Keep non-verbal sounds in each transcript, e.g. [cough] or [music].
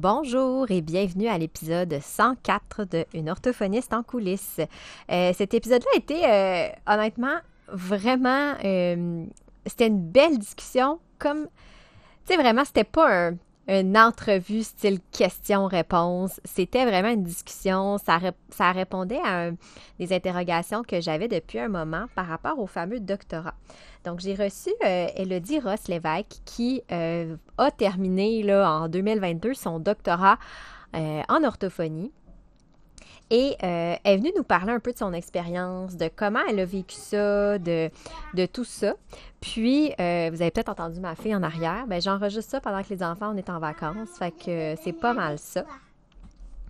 Bonjour et bienvenue à l'épisode 104 de Une orthophoniste en coulisses. Euh, cet épisode-là a été euh, honnêtement vraiment... euh, c'était une belle discussion comme... Tu sais, vraiment, c'était pas un, une entrevue style question-réponse. C'était vraiment une discussion. Ça, rép- ça répondait à des interrogations que j'avais depuis un moment par rapport au fameux doctorat. Donc, j'ai reçu euh, Elodie Ross-Lévesque qui euh, a terminé là, en 2022 son doctorat euh, en orthophonie. Et euh, elle est venue nous parler un peu de son expérience, de comment elle a vécu ça, de, de tout ça. Puis, euh, vous avez peut-être entendu ma fille en arrière. Ben, j'enregistre ça pendant que les enfants, on en vacances. Fait que euh, c'est pas mal ça.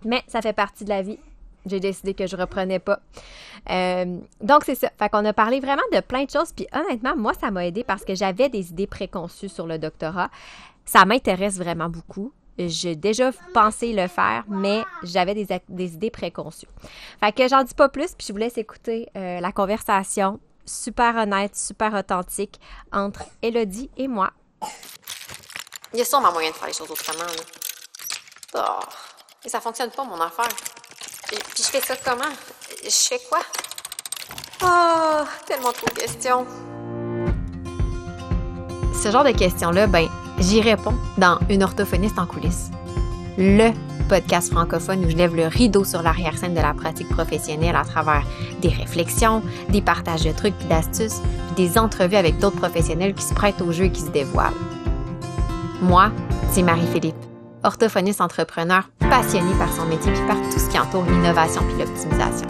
Mais ça fait partie de la vie. J'ai décidé que je reprenais pas. Donc, c'est ça. Fait qu'on a parlé vraiment de plein de choses. Puis, honnêtement, moi, ça m'a aidé parce que j'avais des idées préconçues sur le doctorat. Ça m'intéresse vraiment beaucoup. J'ai déjà pensé le faire, mais j'avais des, idées préconçues. Fait que j'en dis pas plus, puis je vous laisse écouter euh, la conversation super honnête, super authentique entre Elodie et moi. Il y a sûrement moyen de faire les choses autrement, là. Oh, et ça fonctionne pas, mon affaire. Et puis je fais ça comment? Je fais quoi? Oh, tellement trop de questions. Ce genre de questions-là, ben, j'y réponds dans Une orthophoniste en coulisses. Le podcast francophone où je lève le rideau sur l'arrière-scène de la pratique professionnelle à travers des réflexions, des partages de trucs et d'astuces, puis des entrevues avec d'autres professionnels qui se prêtent au jeu et qui se dévoilent. Moi, c'est Marie-Philippe, orthophoniste entrepreneur passionnée par son métier puis par tout ce qui entoure l'innovation puis l'optimisation.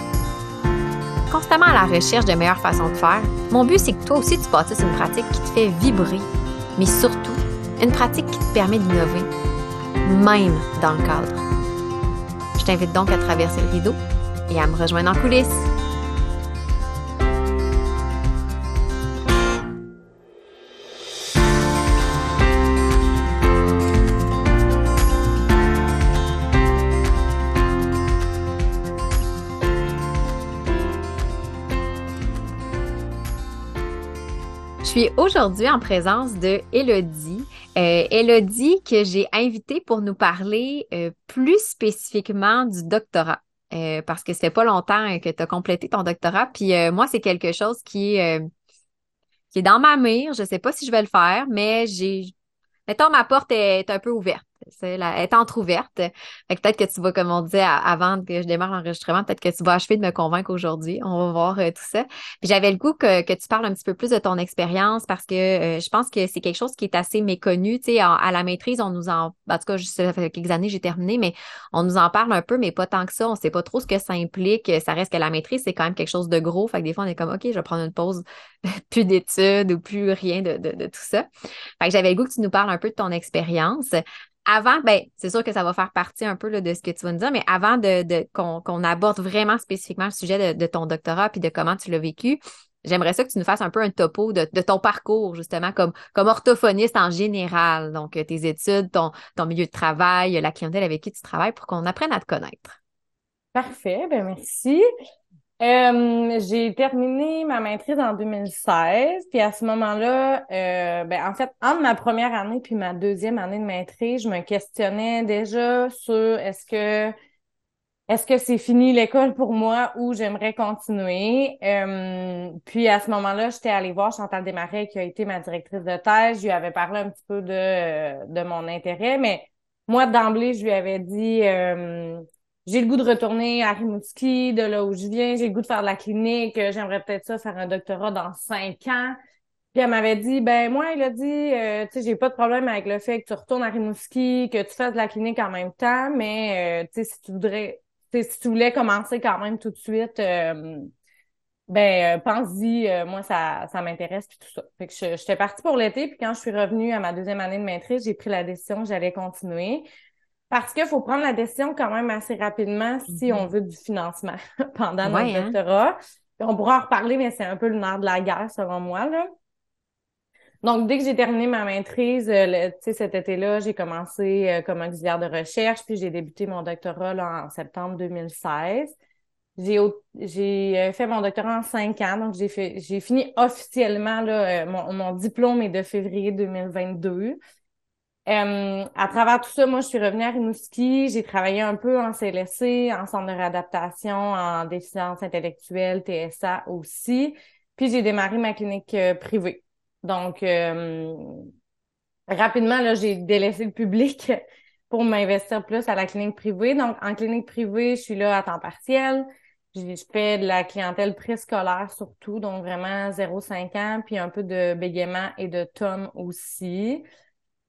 Constamment à la recherche de meilleures façons de faire, mon but c'est que toi aussi tu bâtisses une pratique qui te fait vibrer, mais surtout une pratique qui te permet d'innover, même dans le cadre. Je t'invite donc à traverser le rideau et à me rejoindre en coulisses. Je suis aujourd'hui en présence de Elodie. Euh, Elodie que j'ai invitée pour nous parler euh, plus spécifiquement du doctorat. Euh, parce que fait pas longtemps que tu as complété ton doctorat. Puis euh, moi, c'est quelque chose qui euh, qui est dans ma mire. Je sais pas si je vais le faire, mais j'ai. Mettons, ma porte est un peu ouverte. C'est la, elle est entrouverte. Peut-être que tu vas, comme on disait avant que je démarre l'enregistrement, peut-être que tu vas achever de me convaincre aujourd'hui. On va voir euh, tout ça. J'avais le goût que, que tu parles un petit peu plus de ton expérience parce que euh, je pense que c'est quelque chose qui est assez méconnu. Tu sais, à la maîtrise, on nous en, en tout cas, je- ça fait quelques années j'ai terminé, mais on nous en parle un peu, mais pas tant que ça. On sait pas trop ce que ça implique. Ça reste que la maîtrise, c'est quand même quelque chose de gros. Fait que des fois, on est comme, OK, je vais prendre une pause, [laughs] plus d'études ou plus rien de, de, de tout ça. Fait que j'avais le goût que tu nous parles un peu de ton expérience. Avant, ben, c'est sûr que ça va faire partie un peu de ce que tu vas nous dire, mais avant de, qu'on aborde vraiment spécifiquement le sujet de, ton doctorat puis de comment tu l'as vécu, j'aimerais ça que tu nous fasses un peu un topo de, ton parcours, justement, comme, orthophoniste en général. Donc, euh, tes études, ton, ton milieu de travail, la clientèle avec qui tu travailles pour qu'on apprenne à te connaître. Parfait, ben merci. Euh, j'ai terminé ma maîtrise en 2016, puis à ce moment-là, euh, ben en fait, entre ma première année puis ma deuxième année de maîtrise, je me questionnais déjà sur est-ce que est-ce que c'est fini l'école pour moi ou j'aimerais continuer. Euh, puis à ce moment-là, j'étais allée voir Chantal Desmarais qui a été ma directrice de thèse. Je lui avais parlé un petit peu de de mon intérêt, mais moi d'emblée, je lui avais dit j'ai le goût de retourner à Rimouski, de là où je viens. J'ai le goût de faire de la clinique. Euh, J'aimerais peut-être ça faire un doctorat dans cinq ans. Puis elle m'avait dit, ben moi, elle a dit, euh, tu sais, j'ai pas de problème avec le fait que tu retournes à Rimouski, que tu fasses de la clinique en même temps, mais euh, tu sais, si tu voudrais, tu sais, si tu voulais commencer quand même tout de suite, euh, ben pense-y, moi ça, ça m'intéresse puis tout ça. Fait que j'étais partie pour l'été, puis quand je suis revenue à ma deuxième année de maîtrise, j'ai pris la décision que j'allais continuer. Parce qu'il faut prendre la décision quand même assez rapidement si Mhm. on veut du financement [laughs] pendant Ouais, notre hein? doctorat. On pourra en reparler, mais c'est un peu le nerf de la guerre, selon moi, là. Donc, dès que j'ai terminé ma maîtrise, euh, le- tu sais, cet été-là, j'ai commencé euh, comme auxiliaire de recherche, puis j'ai débuté mon doctorat là, en septembre 2016. J'ai euh, fait mon doctorat en cinq ans, donc j'ai fini officiellement là, euh, mon, mon diplôme est de février 2022. Euh, à travers tout ça, moi, je suis revenue à Rimouski. J'ai travaillé un peu en CLSC, en centre de réadaptation, en déficience intellectuelle, TSA aussi. Puis j'ai démarré ma clinique euh, privée. Donc, euh, rapidement, là, j'ai délaissé le public [laughs] pour m'investir plus à la clinique privée. Donc, en clinique privée, je suis là à temps partiel. Je fais de la clientèle préscolaire surtout, donc vraiment 0-5 ans, puis un peu de bégaiement et de tom aussi.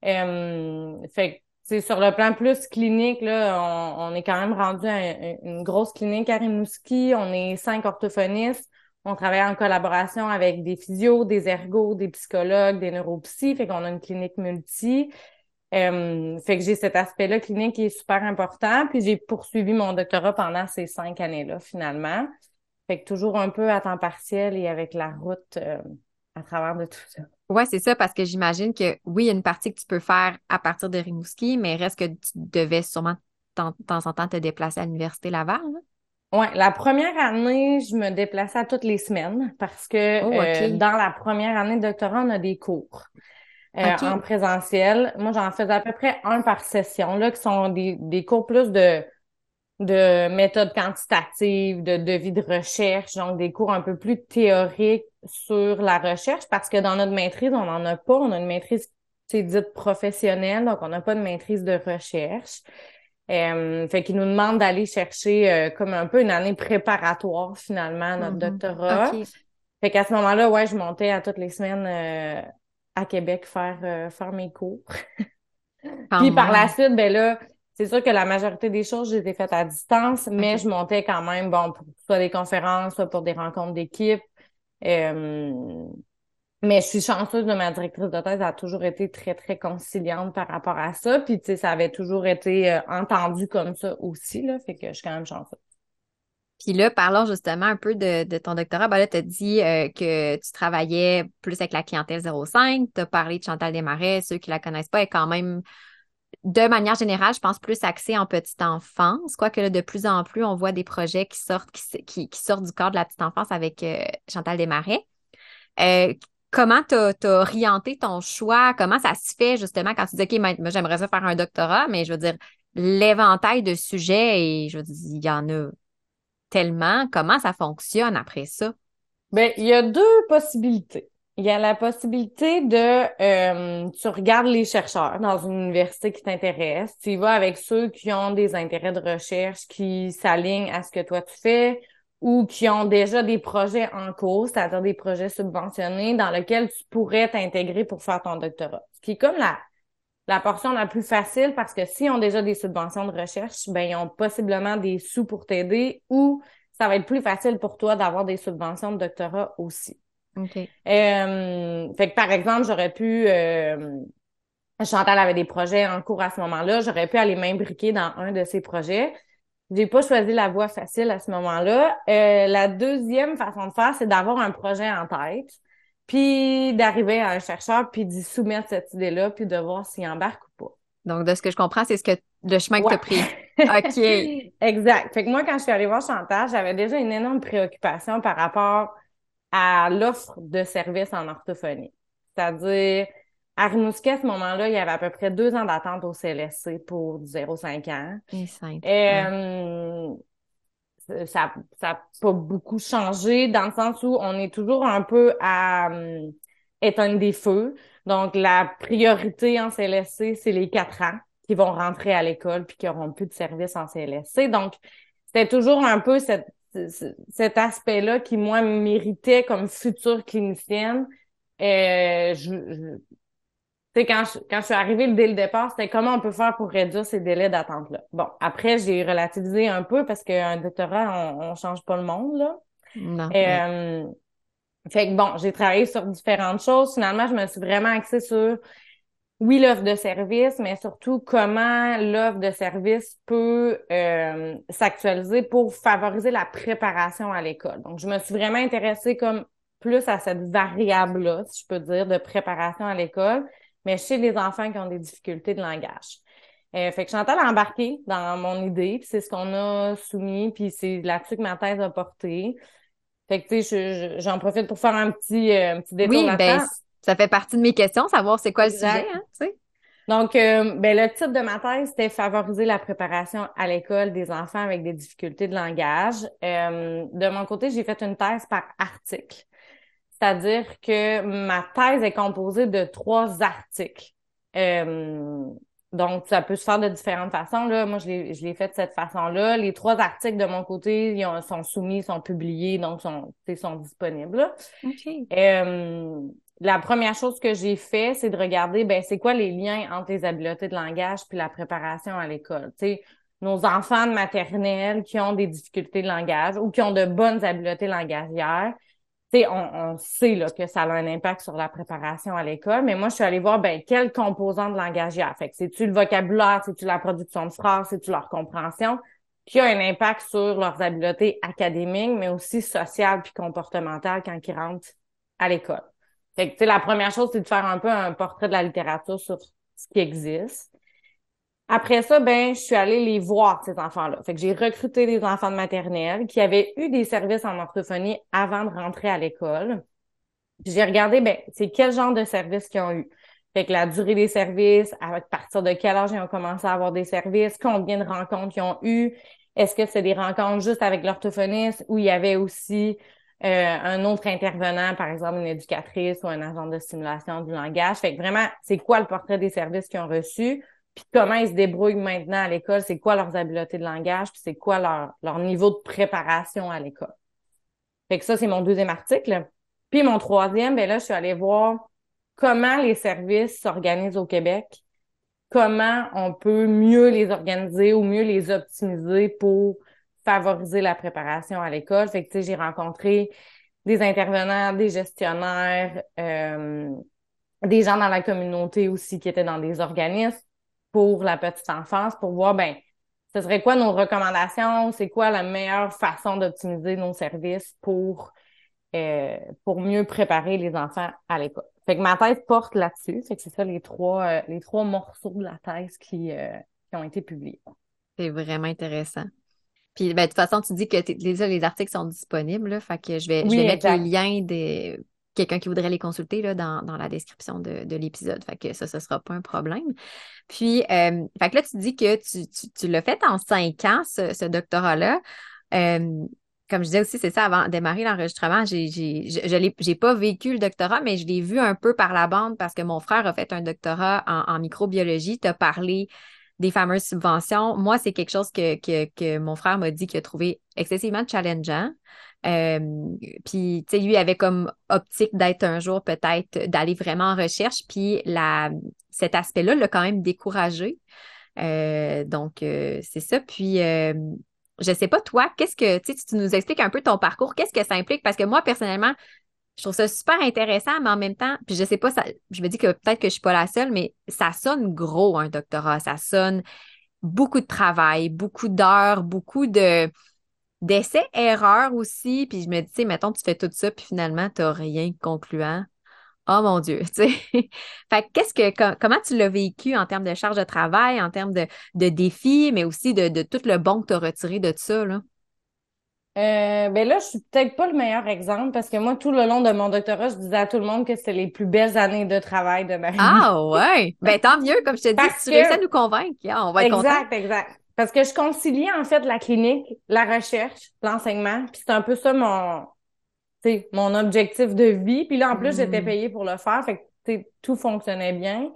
Euh, fait que, sur le plan plus clinique, là, on, est quand même rendu à une, grosse clinique à Rimouski. On est cinq orthophonistes. On travaille en collaboration avec des physios, des ergos, des psychologues, des neuropsy. Fait qu'on a une clinique multi. Euh, fait que j'ai cet aspect-là clinique qui est super important. Puis j'ai poursuivi mon doctorat pendant ces cinq années-là, finalement. Fait que toujours un peu à temps partiel et avec la route euh, à travers de tout ça. Oui, c'est ça, parce que j'imagine que oui, il y a une partie que tu peux faire à partir de Rimouski, mais reste que tu devais sûrement de temps en temps te déplacer à l'Université Laval. Oui, la première année, je me déplaçais toutes les semaines parce que oh, euh, dans la première année de doctorat, on a des cours. Euh, en présentiel. Moi, j'en faisais à peu près un par session, là, qui sont des, des cours plus de de méthodes quantitatives, de devis de recherche, donc des cours un peu plus théoriques sur la recherche, parce que dans notre maîtrise, on n'en a pas. On a une maîtrise, c'est dite professionnelle, donc on n'a pas de maîtrise de recherche. Euh, fait qu'ils nous demandent d'aller chercher euh, comme un peu une année préparatoire finalement à notre mm-hmm. doctorat. Fait qu'à ce moment-là, ouais, je montais à toutes les semaines euh, à Québec faire euh, faire mes cours. [laughs] Puis par la suite, ben là, c'est sûr que la majorité des choses, j'ai faites à distance, mais je montais quand même, bon, pour soit des conférences, soit pour des rencontres d'équipe. Euh, mais je suis chanceuse de ma directrice de thèse, elle a toujours été très, très conciliante par rapport à ça. Puis, tu sais, ça avait toujours été euh, entendu comme ça aussi, là. Fait que je suis quand même chanceuse. Puis là, parlons justement un peu de, ton doctorat. Ben là, tu as dit euh, que tu travaillais plus avec la clientèle 05. Tu as parlé de Chantal Desmarais. Ceux qui la connaissent pas, est quand même de manière générale, je pense plus axé en petite enfance, quoique de plus en plus, on voit des projets qui sortent, qui, sortent du corps de la petite enfance avec euh, Chantal Desmarais. Euh, comment tu as, orienté ton choix? Comment ça se fait justement quand tu dis, OK, moi, j'aimerais faire un doctorat, mais je veux dire, l'éventail de sujets, et je veux dire, il y en a tellement. Comment ça fonctionne après ça? Bien, il y a deux possibilités. Il y a la possibilité de, euh, tu regardes les chercheurs dans une université qui t'intéresse, tu y vas avec ceux qui ont des intérêts de recherche qui s'alignent à ce que toi tu fais ou qui ont déjà des projets en cours, c'est-à-dire des projets subventionnés dans lesquels tu pourrais t'intégrer pour faire ton doctorat. Ce qui est comme la, la portion la plus facile parce que s'ils ont déjà des subventions de recherche, ben ils ont possiblement des sous pour t'aider ou ça va être plus facile pour toi d'avoir des subventions de doctorat aussi. Euh, fait que par exemple, j'aurais pu euh, Chantal avait des projets en cours à ce moment-là, j'aurais pu aller m'imbriquer dans un de ces projets. J'ai pas choisi la voie facile à ce moment-là. Euh, la deuxième façon de faire, c'est d'avoir un projet en tête, puis d'arriver à un chercheur, puis d'y soumettre cette idée-là, puis de voir s'il embarque ou pas. Donc, de ce que je comprends, c'est ce que le chemin que tu as pris. OK. [laughs] exact. Fait que moi, quand je suis allée voir Chantal, j'avais déjà une énorme préoccupation par rapport à l'offre de services en orthophonie. C'est-à-dire, à Rimouski, à ce moment-là, il y avait à peu près deux ans d'attente au CLSC pour 0,5 ans. Et, euh, ça n'a pas beaucoup changé dans le sens où on est toujours un peu à euh, éteindre des feux. Donc, la priorité en CLSC, c'est les quatre ans qui vont rentrer à l'école puis qui auront plus de services en CLSC. Donc, c'était toujours un peu cette cet aspect-là qui, moi, méritait comme future clinicienne. Euh, je, sais, quand je, quand je suis arrivée dès le départ, c'était comment on peut faire pour réduire ces délais d'attente-là? Bon, après, j'ai relativisé un peu parce qu'un doctorat, on, on change pas le monde, là. Non. Euh, fait que bon, j'ai travaillé sur différentes choses. Finalement, je me suis vraiment axée sur oui, l'offre de service, mais surtout comment l'offre de service peut euh, s'actualiser pour favoriser la préparation à l'école. Donc, je me suis vraiment intéressée comme plus à cette variable-là, si je peux dire, de préparation à l'école, mais chez les enfants qui ont des difficultés de langage. Euh, fait que Chantal a embarqué dans mon idée, puis c'est ce qu'on a soumis, puis c'est là-dessus que ma thèse a porté. Fait que, tu sais, j'en profite pour faire un petit, euh, un petit détour oui, ben, ça fait partie de mes questions, savoir c'est quoi le sujet, hein, tu sais. Donc, euh, ben, le titre de ma thèse, c'était favoriser la préparation à l'école des enfants avec des difficultés de langage. Euh, de mon côté, j'ai fait une thèse par article. C'est-à-dire que ma thèse est composée de trois articles. Euh, donc, ça peut se faire de différentes façons. Là. Moi, je l'ai, fait de cette façon-là. Les trois articles de mon côté ils sont soumis, sont publiés, donc sont, sont disponibles. Euh, la première chose que j'ai fait, c'est de regarder, ben, c'est quoi les liens entre les habiletés de langage puis la préparation à l'école. sais, nos enfants de maternelle qui ont des difficultés de langage ou qui ont de bonnes habiletés langagières, on, on sait là, que ça a un impact sur la préparation à l'école, mais moi, je suis allée voir ben, quels composants de a. Fait que c'est-tu le vocabulaire, c'est-tu la production de phrases, c'est-tu leur compréhension, qui a un impact sur leurs habiletés académiques, mais aussi sociales puis comportementales quand ils rentrent à l'école. Fait que, la première chose, c'est de faire un peu un portrait de la littérature sur ce qui existe. Après ça, ben, je suis allée les voir, ces enfants-là. Fait que j'ai recruté des enfants de maternelle qui avaient eu des services en orthophonie avant de rentrer à l'école. J'ai regardé, ben, c'est quel genre de services qu'ils ont eu. Fait que la durée des services, à partir de quel âge ils ont commencé à avoir des services, combien de rencontres ils ont eu, est-ce que c'est des rencontres juste avec l'orthophoniste ou il y avait aussi euh, un autre intervenant, par exemple une éducatrice ou un agent de stimulation du langage. Fait que vraiment, c'est quoi le portrait des services qu'ils ont reçus? puis comment ils se débrouillent maintenant à l'école, c'est quoi leurs habiletés de langage, puis c'est quoi leur, leur niveau de préparation à l'école? Fait que ça, c'est mon deuxième article. Puis mon troisième, ben là, je suis allée voir comment les services s'organisent au Québec, comment on peut mieux les organiser ou mieux les optimiser pour favoriser la préparation à l'école. Fait que, tu sais, j'ai rencontré des intervenants, des gestionnaires, euh, des gens dans la communauté aussi qui étaient dans des organismes pour la petite enfance pour voir, ben, ce serait quoi nos recommandations, c'est quoi la meilleure façon d'optimiser nos services pour, euh, pour mieux préparer les enfants à l'école? Fait que ma thèse porte là-dessus. Fait que c'est ça les trois, euh, les trois morceaux de la thèse qui, qui ont été publiés. C'est vraiment intéressant. Puis, ben, de toute façon, tu dis que déjà les articles sont disponibles, là, fait que je vais, je vais mettre les liens des, quelqu'un qui voudrait les consulter là, dans, dans la description de, de l'épisode. Fait que ça, ce ne sera pas un problème. Puis, euh, fait que là, tu dis que tu, tu, tu l'as fait en cinq ans, ce, ce doctorat-là. Euh, comme je disais aussi, c'est ça, avant de démarrer l'enregistrement, j'ai, j'ai, je, j'ai pas vécu le doctorat, mais je l'ai vu un peu par la bande parce que mon frère a fait un doctorat en, en microbiologie. Tu as parlé des fameuses subventions. Moi, c'est quelque chose que, que, que mon frère m'a dit qu'il a trouvé excessivement challengeant. Euh, puis, tu sais, lui avait comme optique d'être un jour peut-être d'aller vraiment en recherche. Puis, la, cet aspect-là l'a quand même découragé. Euh, donc, euh, c'est ça. Puis, je sais pas, toi, qu'est-ce que, tu tu nous expliques un peu ton parcours, qu'est-ce que ça implique? Parce que moi, personnellement, je trouve ça super intéressant, mais en même temps, puis je sais pas, je me dis que peut-être que je suis pas la seule, mais ça sonne gros, un doctorat. Ça sonne beaucoup de travail, beaucoup d'heures, beaucoup de, d'essais, erreurs aussi. Puis je me dis, tu mettons, tu fais tout ça, puis finalement, tu n'as rien concluant. Oh mon Dieu, [laughs] tu sais. fait que, comment tu l'as vécu en termes de charge de travail, en termes de, de défis, mais aussi de, de, tout le bon que tu as retiré de ça, là? Euh, ben là, je suis peut-être pas le meilleur exemple parce que moi, tout le long de mon doctorat, je disais à tout le monde que c'était les plus belles années de travail de ma vie. Ah ouais! ben tant mieux, comme je te dis, si tu réussis à nous convaincre, on va être Exact, exact. Parce que je concilie en fait la clinique, la recherche, l'enseignement, puis c'est un peu ça mon, mon objectif de vie. Puis là, en plus, j'étais mm. payée pour le faire, fait que tout fonctionnait bien.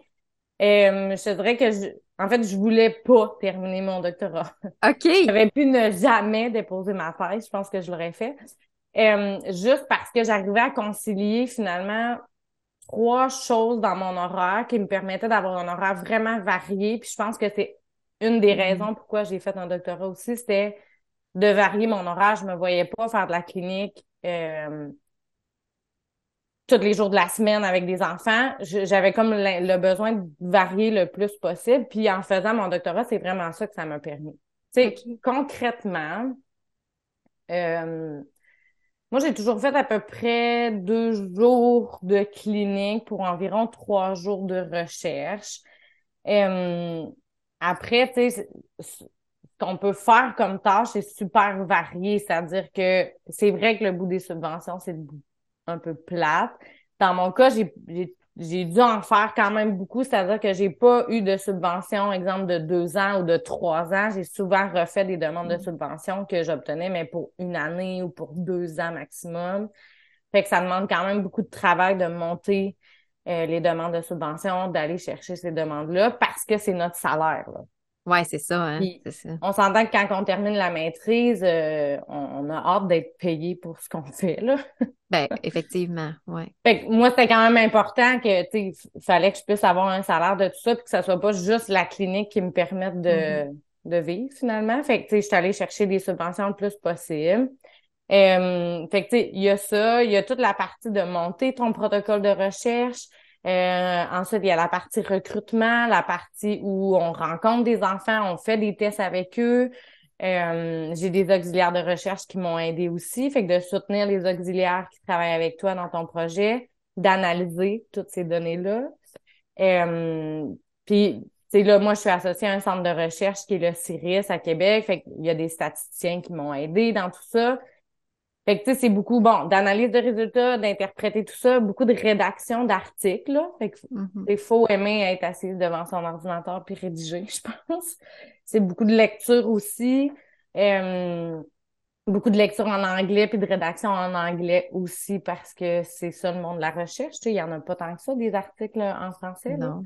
Euh, je te dirais que je, en fait, je voulais pas terminer mon doctorat. OK. [laughs] J'avais pu ne jamais déposer ma thèse. Je pense que je l'aurais fait. Euh, juste parce que j'arrivais à concilier finalement trois choses dans mon horaire qui me permettaient d'avoir un horaire vraiment varié. Puis je pense que c'est une des mm-hmm. raisons pourquoi j'ai fait un doctorat aussi, c'était de varier mon horaire. Je me voyais pas faire de la clinique euh, tous les jours de la semaine avec des enfants. J'avais comme le, besoin de varier le plus possible. Puis en faisant mon doctorat, c'est vraiment ça que ça m'a permis. Tu concrètement, euh, moi, j'ai toujours fait à peu près deux jours de clinique pour environ trois jours de recherche. Euh, après, tu sais, ce qu'on peut faire comme tâche est super varié. C'est-à-dire que c'est vrai que le bout des subventions, c'est un peu plate. Dans mon cas, j'ai j'ai dû en faire quand même beaucoup, c'est-à-dire que j'ai pas eu de subvention, exemple de deux ans ou de trois ans. J'ai souvent refait des demandes de mm. subvention que j'obtenais, mais pour une année ou pour deux ans maximum. Fait que ça demande quand même beaucoup de travail de monter euh, les demandes de subvention, d'aller chercher ces demandes-là parce que c'est notre salaire. Là. Oui, c'est ça, hein? On s'entend que quand on termine la maîtrise, euh, on, a hâte d'être payé pour ce qu'on fait, là. [laughs] ben, effectivement, oui. Fait que moi, c'était quand même important que, tu sais, fallait que je puisse avoir un salaire de tout ça, puis que ça soit pas juste la clinique qui me permette de, mm-hmm. de vivre, finalement. Fait que, tu sais, je suis allée chercher des subventions le plus possible. Euh, fait que, tu sais, il y a ça, il y a toute la partie de monter ton protocole de recherche, euh, ensuite, il y a la partie recrutement, la partie où on rencontre des enfants, on fait des tests avec eux. Euh, j'ai des auxiliaires de recherche qui m'ont aidé aussi, fait que de soutenir les auxiliaires qui travaillent avec toi dans ton projet, d'analyser toutes ces données-là. Euh, puis, tu là, moi, je suis associée à un centre de recherche qui est le CIRIS à Québec, fait qu'il y a des statisticiens qui m'ont aidé dans tout ça. Fait que, tu sais, c'est beaucoup, bon, d'analyse de résultats, d'interpréter tout ça, beaucoup de rédaction d'articles, là. Fait que, mm-hmm. il faut aimer être assise devant son ordinateur puis rédiger, [laughs] je pense. C'est beaucoup de lecture aussi. Euh, beaucoup de lecture en anglais puis de rédaction en anglais aussi parce que c'est ça le monde de la recherche. Tu sais, il y en a pas tant que ça, des articles en français, là. Non.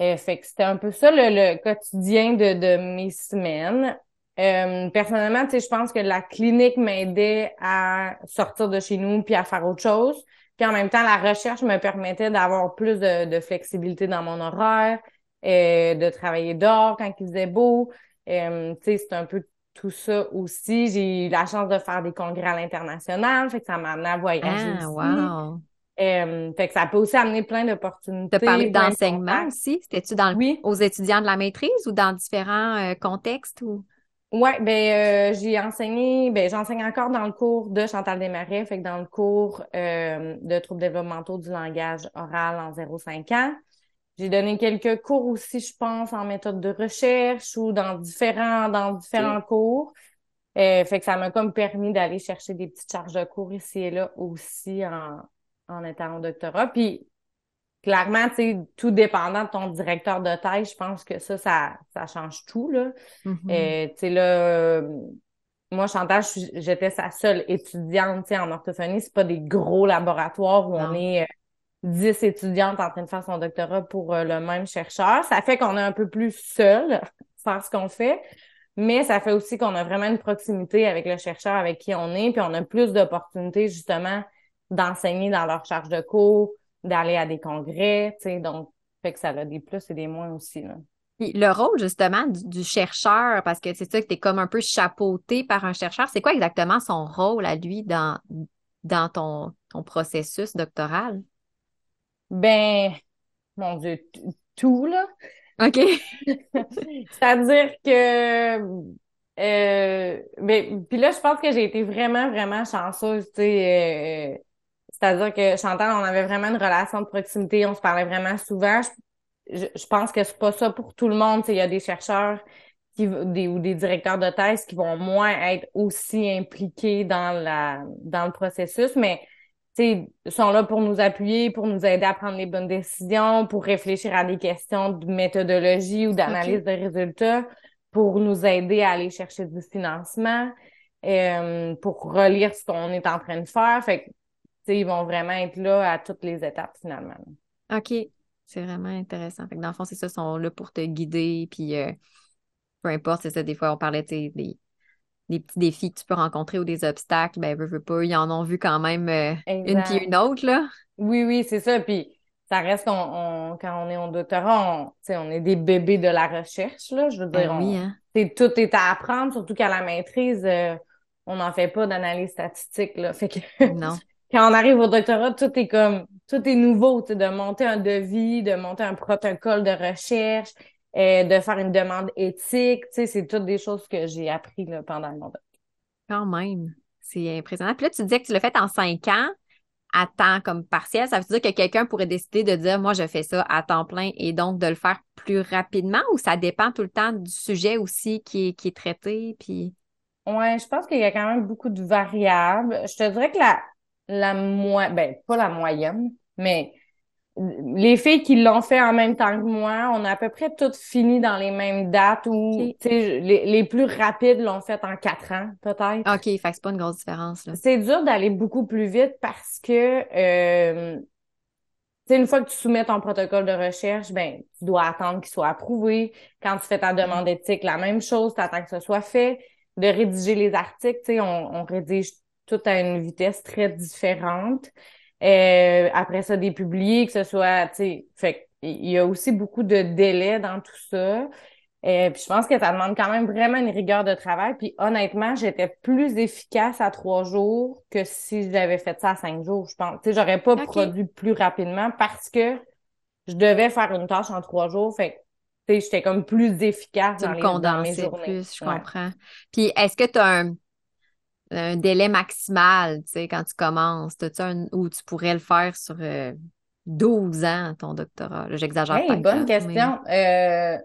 Euh, fait que c'était un peu ça le, le quotidien de, de mes semaines. Euh, personnellement, tu sais, je pense que la clinique m'aidait à sortir de chez nous puis à faire autre chose. Puis en même temps, la recherche me permettait d'avoir plus de, flexibilité dans mon horaire, et euh, de travailler dehors quand il faisait beau. Euh, tu sais, c'est un peu tout ça aussi. J'ai eu la chance de faire des congrès à l'international, fait que ça m'a amené à voyager ah, Wow. Euh, fait que ça peut aussi amener plein d'opportunités. Tu parlé d'enseignement aussi? C'était-tu dans oui. aux étudiants de la maîtrise ou dans différents contextes? Ou... Ouais, ben euh, j'ai enseigné, ben j'enseigne encore dans le cours de Chantal Desmarais, fait que dans le cours euh, de troubles développementaux du langage oral en 0-5 ans. J'ai donné quelques cours aussi, je pense, en méthode de recherche ou dans différents dans différents cours. Euh, fait que ça m'a comme permis d'aller chercher des petites charges de cours ici et là aussi en, en étant au doctorat. Puis clairement, tu sais, tout dépendant de ton directeur de taille, je pense que ça, ça, ça change tout, là. Mm-hmm. Euh, tu sais, là, euh, moi, Chantal, j'étais sa seule étudiante, tu sais, en orthophonie. C'est pas des gros laboratoires où on est euh, dix étudiantes en train de faire son doctorat pour le même chercheur. Ça fait qu'on est un peu plus seul [laughs] faire ce qu'on fait. Mais ça fait aussi qu'on a vraiment une proximité avec le chercheur avec qui on est, puis on a plus d'opportunités justement d'enseigner dans leur charge de cours, d'aller à des congrès, tu sais, donc, fait que ça a des plus et des moins aussi, là. Puis le rôle, justement, du, chercheur, parce que c'est ça que tu es comme un peu chapeauté par un chercheur, c'est quoi exactement son rôle à lui dans, dans ton, ton processus doctoral? Ben, mon Dieu, tout, là. OK. [laughs] C'est-à-dire que euh, ben, puis là, je pense que j'ai été vraiment, vraiment chanceuse, tu sais. C'est-à-dire que Chantal, on avait vraiment une relation de proximité, on se parlait vraiment souvent. Je, pense que c'est pas ça pour tout le monde. Il y a des chercheurs qui, des, ou des directeurs de thèse qui vont moins être aussi impliqués dans la dans le processus, mais ils sont là pour nous appuyer, pour nous aider à prendre les bonnes décisions, pour réfléchir à des questions de méthodologie ou d'analyse de résultats, pour nous aider à aller chercher du financement, euh, pour relire ce qu'on est en train de faire. Fait ils vont vraiment être là à toutes les étapes finalement. OK. C'est vraiment intéressant. Fait que dans le fond, c'est ça, ils sont là pour te guider. Puis euh, peu importe, c'est ça, des fois, on parlait des, des petits défis que tu peux rencontrer ou des obstacles, ben, veux, veux pas, ils en ont vu quand même euh, une puis une autre, là. Oui, oui, c'est ça. Puis ça reste quand on est au doctorat, on, on est des bébés de la recherche, là. Je veux dire, ben oui, hein? tout est à apprendre, surtout qu'à la maîtrise, euh, on n'en fait pas d'analyse statistique, là. Fait que non [laughs] quand on arrive au doctorat, tout est comme tout est nouveau, de monter un devis, de monter un protocole de recherche, euh, de faire une demande éthique, c'est toutes des choses que j'ai appris là, pendant mon doctorat. Quand même, c'est impressionnant. Puis là, tu disais que tu l'as fait en cinq ans à temps comme partiel. Ça veut dire que quelqu'un pourrait décider de dire moi je fais ça à temps plein et donc de le faire plus rapidement ou ça dépend tout le temps du sujet aussi qui est, qui est traité puis? Ouais, je pense qu'il y a quand même beaucoup de variables. Je te dirais que la la moyenne, ben, pas la moyenne, mais les filles qui l'ont fait en même temps que moi, on a à peu près toutes fini dans les mêmes dates ou les, les plus rapides l'ont fait en quatre ans, peut-être. OK, fait que c'est pas une grosse différence. C'est dur d'aller beaucoup plus vite parce que euh, une fois que tu soumets ton protocole de recherche, ben tu dois attendre qu'il soit approuvé. Quand tu fais ta demande éthique, la même chose, tu attends que ce soit fait. De rédiger les articles, tu sais, on, on rédige tout à une vitesse très différente. Euh, après ça, des publiés, que ce soit, tu sais, fait il y a aussi beaucoup de délais dans tout ça. Euh, puis je pense que ça demande quand même vraiment une rigueur de travail. Puis honnêtement, j'étais plus efficace à trois jours que si j'avais fait ça à cinq jours. Je pense, tu sais, j'aurais pas produit plus rapidement parce que je devais faire une tâche en trois jours. Fait tu sais, j'étais comme plus efficace dans, les, dans mes journées. plus, je comprends. Puis est-ce que tu as un un délai maximal, tu sais, quand tu commences? Un où tu pourrais le faire sur 12 euh, ans, ton doctorat? J'exagère hey, bonne question. Euh,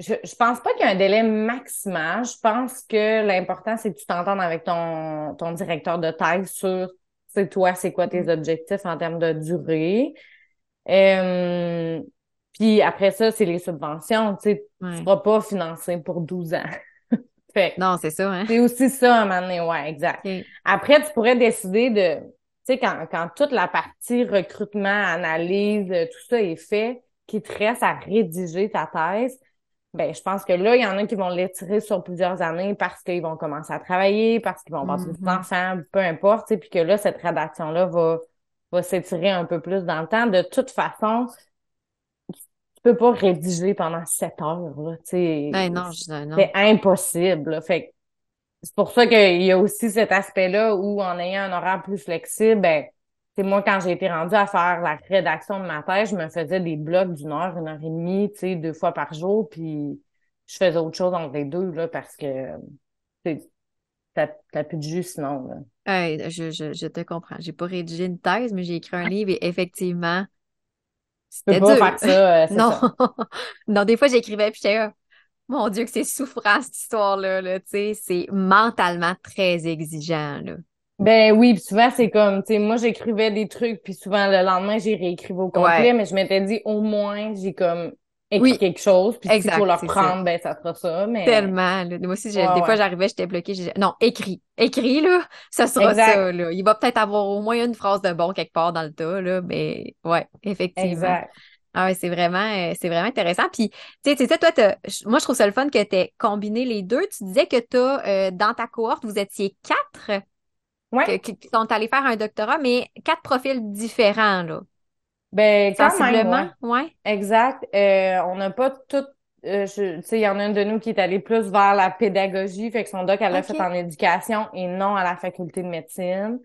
je, je pense pas qu'il y a un délai maximal. Je pense que l'important, c'est que tu t'entendes avec ton, ton directeur de thèse sur, c'est toi, c'est quoi tes mm. objectifs en termes de durée. Euh, puis après ça, c'est les subventions. Tu tu seras pas financé pour 12 ans. Non, c'est ça, hein? C'est aussi ça, à un moment donné, ouais, exact. Après, tu pourrais décider de, tu sais, quand, quand toute la partie recrutement, analyse, tout ça est fait, qu'il te reste à rédiger ta thèse, ben, je pense que là, il y en a qui vont l'étirer sur plusieurs années parce qu'ils vont commencer à travailler, parce qu'ils vont avoir des mm-hmm. enfants, peu importe, tu sais, puis que là, cette rédaction-là va, va s'étirer un peu plus dans le temps. De toute façon, peux pas rédiger pendant sept heures, là, tu sais. Ben non, C'est impossible, Fait c'est pour ça qu'il y a aussi cet aspect-là où, en ayant un horaire plus flexible, ben, moi, quand j'ai été rendue à faire la rédaction de ma thèse, je me faisais des blocs d'une heure, une heure et demie, tu sais, deux fois par jour, puis je faisais autre chose entre les deux, là, parce que, t'as plus de jus sinon, là. je, je, je te comprends. J'ai pas rédigé une thèse, mais j'ai écrit un livre et effectivement, c'était pas faire ça. Euh, non. [laughs] non, des fois, j'écrivais puis j'étais mon Dieu, que c'est souffrant cette histoire-là. Là, c'est mentalement très exigeant. Là. Ben oui, puis souvent c'est comme, tu sais, moi j'écrivais des trucs, puis souvent le lendemain j'ai réécrit au complet, mais je m'étais dit au moins j'ai comme écrit quelque chose, puis si faut leur prendre, ben ça sera ça. Mais... Tellement. Là. Moi aussi, des fois, j'arrivais, j'étais bloquée. Non, écrit. Écrit, là, ça sera ça. Là. Il va peut-être avoir au moins une phrase de bon quelque part dans le tas, là, mais ouais, effectivement. Exact. Ah ouais, c'est vraiment, euh, c'est vraiment intéressant. Puis, tu sais, toi, moi, je trouve ça le fun que tu aies combiné les deux. Tu disais que tu euh, dans ta cohorte, vous étiez quatre ouais. qui sont allés faire un doctorat, mais quatre profils différents, là. Ben, quand même, ouais. Exact. Euh, on n'a pas tout. Euh, tu sais, il y en a une de nous qui est allée plus vers la pédagogie, fait que son doc, elle l'a fait en éducation et non à la faculté de médecine.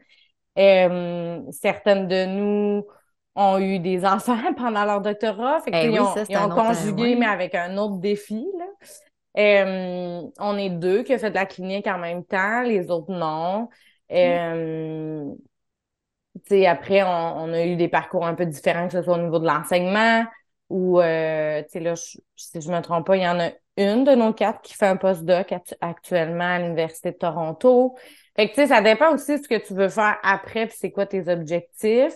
Euh, certaines de nous ont eu des [laughs] enfants pendant leur doctorat, fait qu'ils eh ont, ils ont conjugué, mais avec un autre défi. Là. Euh, on est deux qui ont fait de la clinique en même temps, les autres non. Sais, après, on, a eu des parcours un peu différents, que ce soit au niveau de l'enseignement ou, euh, tu sais, là, je, si je me trompe pas, il y en a une de nos quatre qui fait un postdoc actuellement à l'Université de Toronto. Fait que, tu sais, ça dépend aussi de ce que tu veux faire après, puis c'est quoi tes objectifs.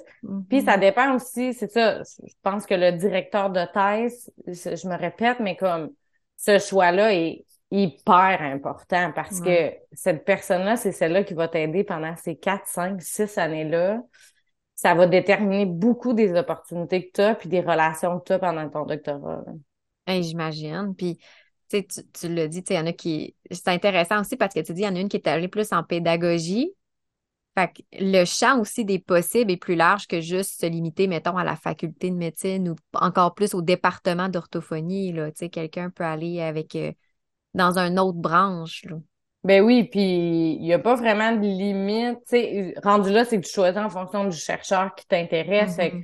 Puis ça mm-hmm. dépend aussi, c'est ça, je pense que le directeur de thèse, je me répète, mais comme ce choix-là est hyper important parce que cette personne-là, c'est celle-là qui va t'aider pendant ces 4, 5, 6 années-là. Ça va déterminer beaucoup des opportunités que tu as puis des relations que tu as pendant ton doctorat. J'imagine. Puis, tu, tu l'as dit, il y en a qui. C'est intéressant aussi parce que tu dis, il y en a une qui est allée plus en pédagogie. Fait que le champ aussi des possibles est plus large que juste se limiter, mettons, à la faculté de médecine ou encore plus au département d'orthophonie. Quelqu'un peut aller avec. Dans une autre branche. Là. Ben oui, puis il n'y a pas vraiment de limite. sais, rendu là, c'est que tu choisis en fonction du chercheur qui t'intéresse. Mm-hmm.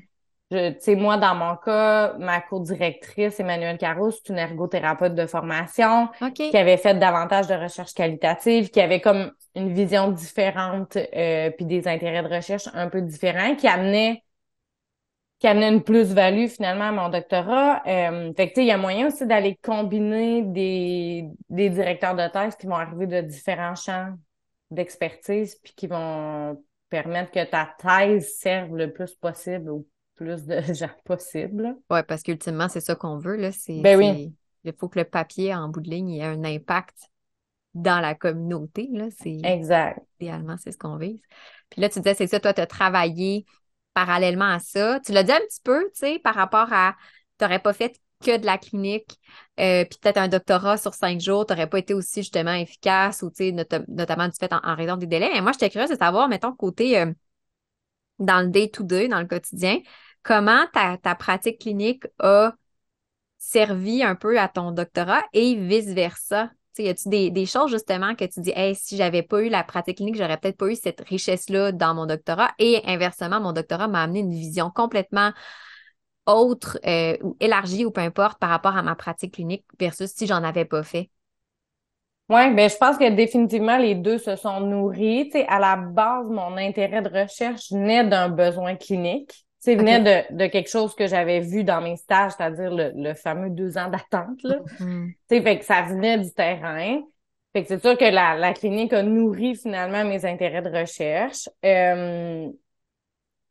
Tu sais, moi, dans mon cas, ma co-directrice, Emmanuelle Caro, c'est une ergothérapeute de formation qui avait fait davantage de recherche qualitative, qui avait comme une vision différente, euh, puis des intérêts de recherche un peu différents, qui amenait qui amenait une plus-value finalement à mon doctorat. Euh, fait que tu sais, il y a moyen aussi d'aller combiner des, des directeurs de thèse qui vont arriver de différents champs d'expertise puis qui vont permettre que ta thèse serve le plus possible au plus de [laughs] gens possible. Oui, parce qu'ultimement, c'est ça qu'on veut. Là. ben oui. Il faut que le papier, en bout de ligne, ait un impact dans la communauté. Là. Exact. Idéalement, c'est ce qu'on vise. Puis là, tu disais, c'est ça, toi, tu as travaillé parallèlement à ça. Tu l'as dit un petit peu, tu sais, par rapport à, tu n'aurais pas fait que de la clinique, euh, puis peut-être un doctorat sur cinq jours, tu n'aurais pas été aussi justement efficace ou, tu sais, notamment du fait en, raison des délais. Mais moi, j'étais curieuse de savoir, mettons, côté euh, dans le day-to-day, dans le quotidien, comment ta, ta pratique clinique a servi un peu à ton doctorat et vice-versa? Y a-tu des, des, choses justement que tu dis, hey, si j'avais pas eu la pratique clinique, j'aurais peut-être pas eu cette richesse-là dans mon doctorat? Et inversement, mon doctorat m'a amené une vision complètement autre euh, ou élargie ou peu importe par rapport à ma pratique clinique versus si j'en avais pas fait. Oui, ben je pense que définitivement les deux se sont nourris. Tu à la base, mon intérêt de recherche naît d'un besoin clinique. Tu venait de, de quelque chose que j'avais vu dans mes stages, c'est-à-dire le, le, fameux deux ans d'attente. Là. Tu fait que ça venait du terrain. Fait que c'est sûr que la, la clinique a nourri finalement mes intérêts de recherche. Euh,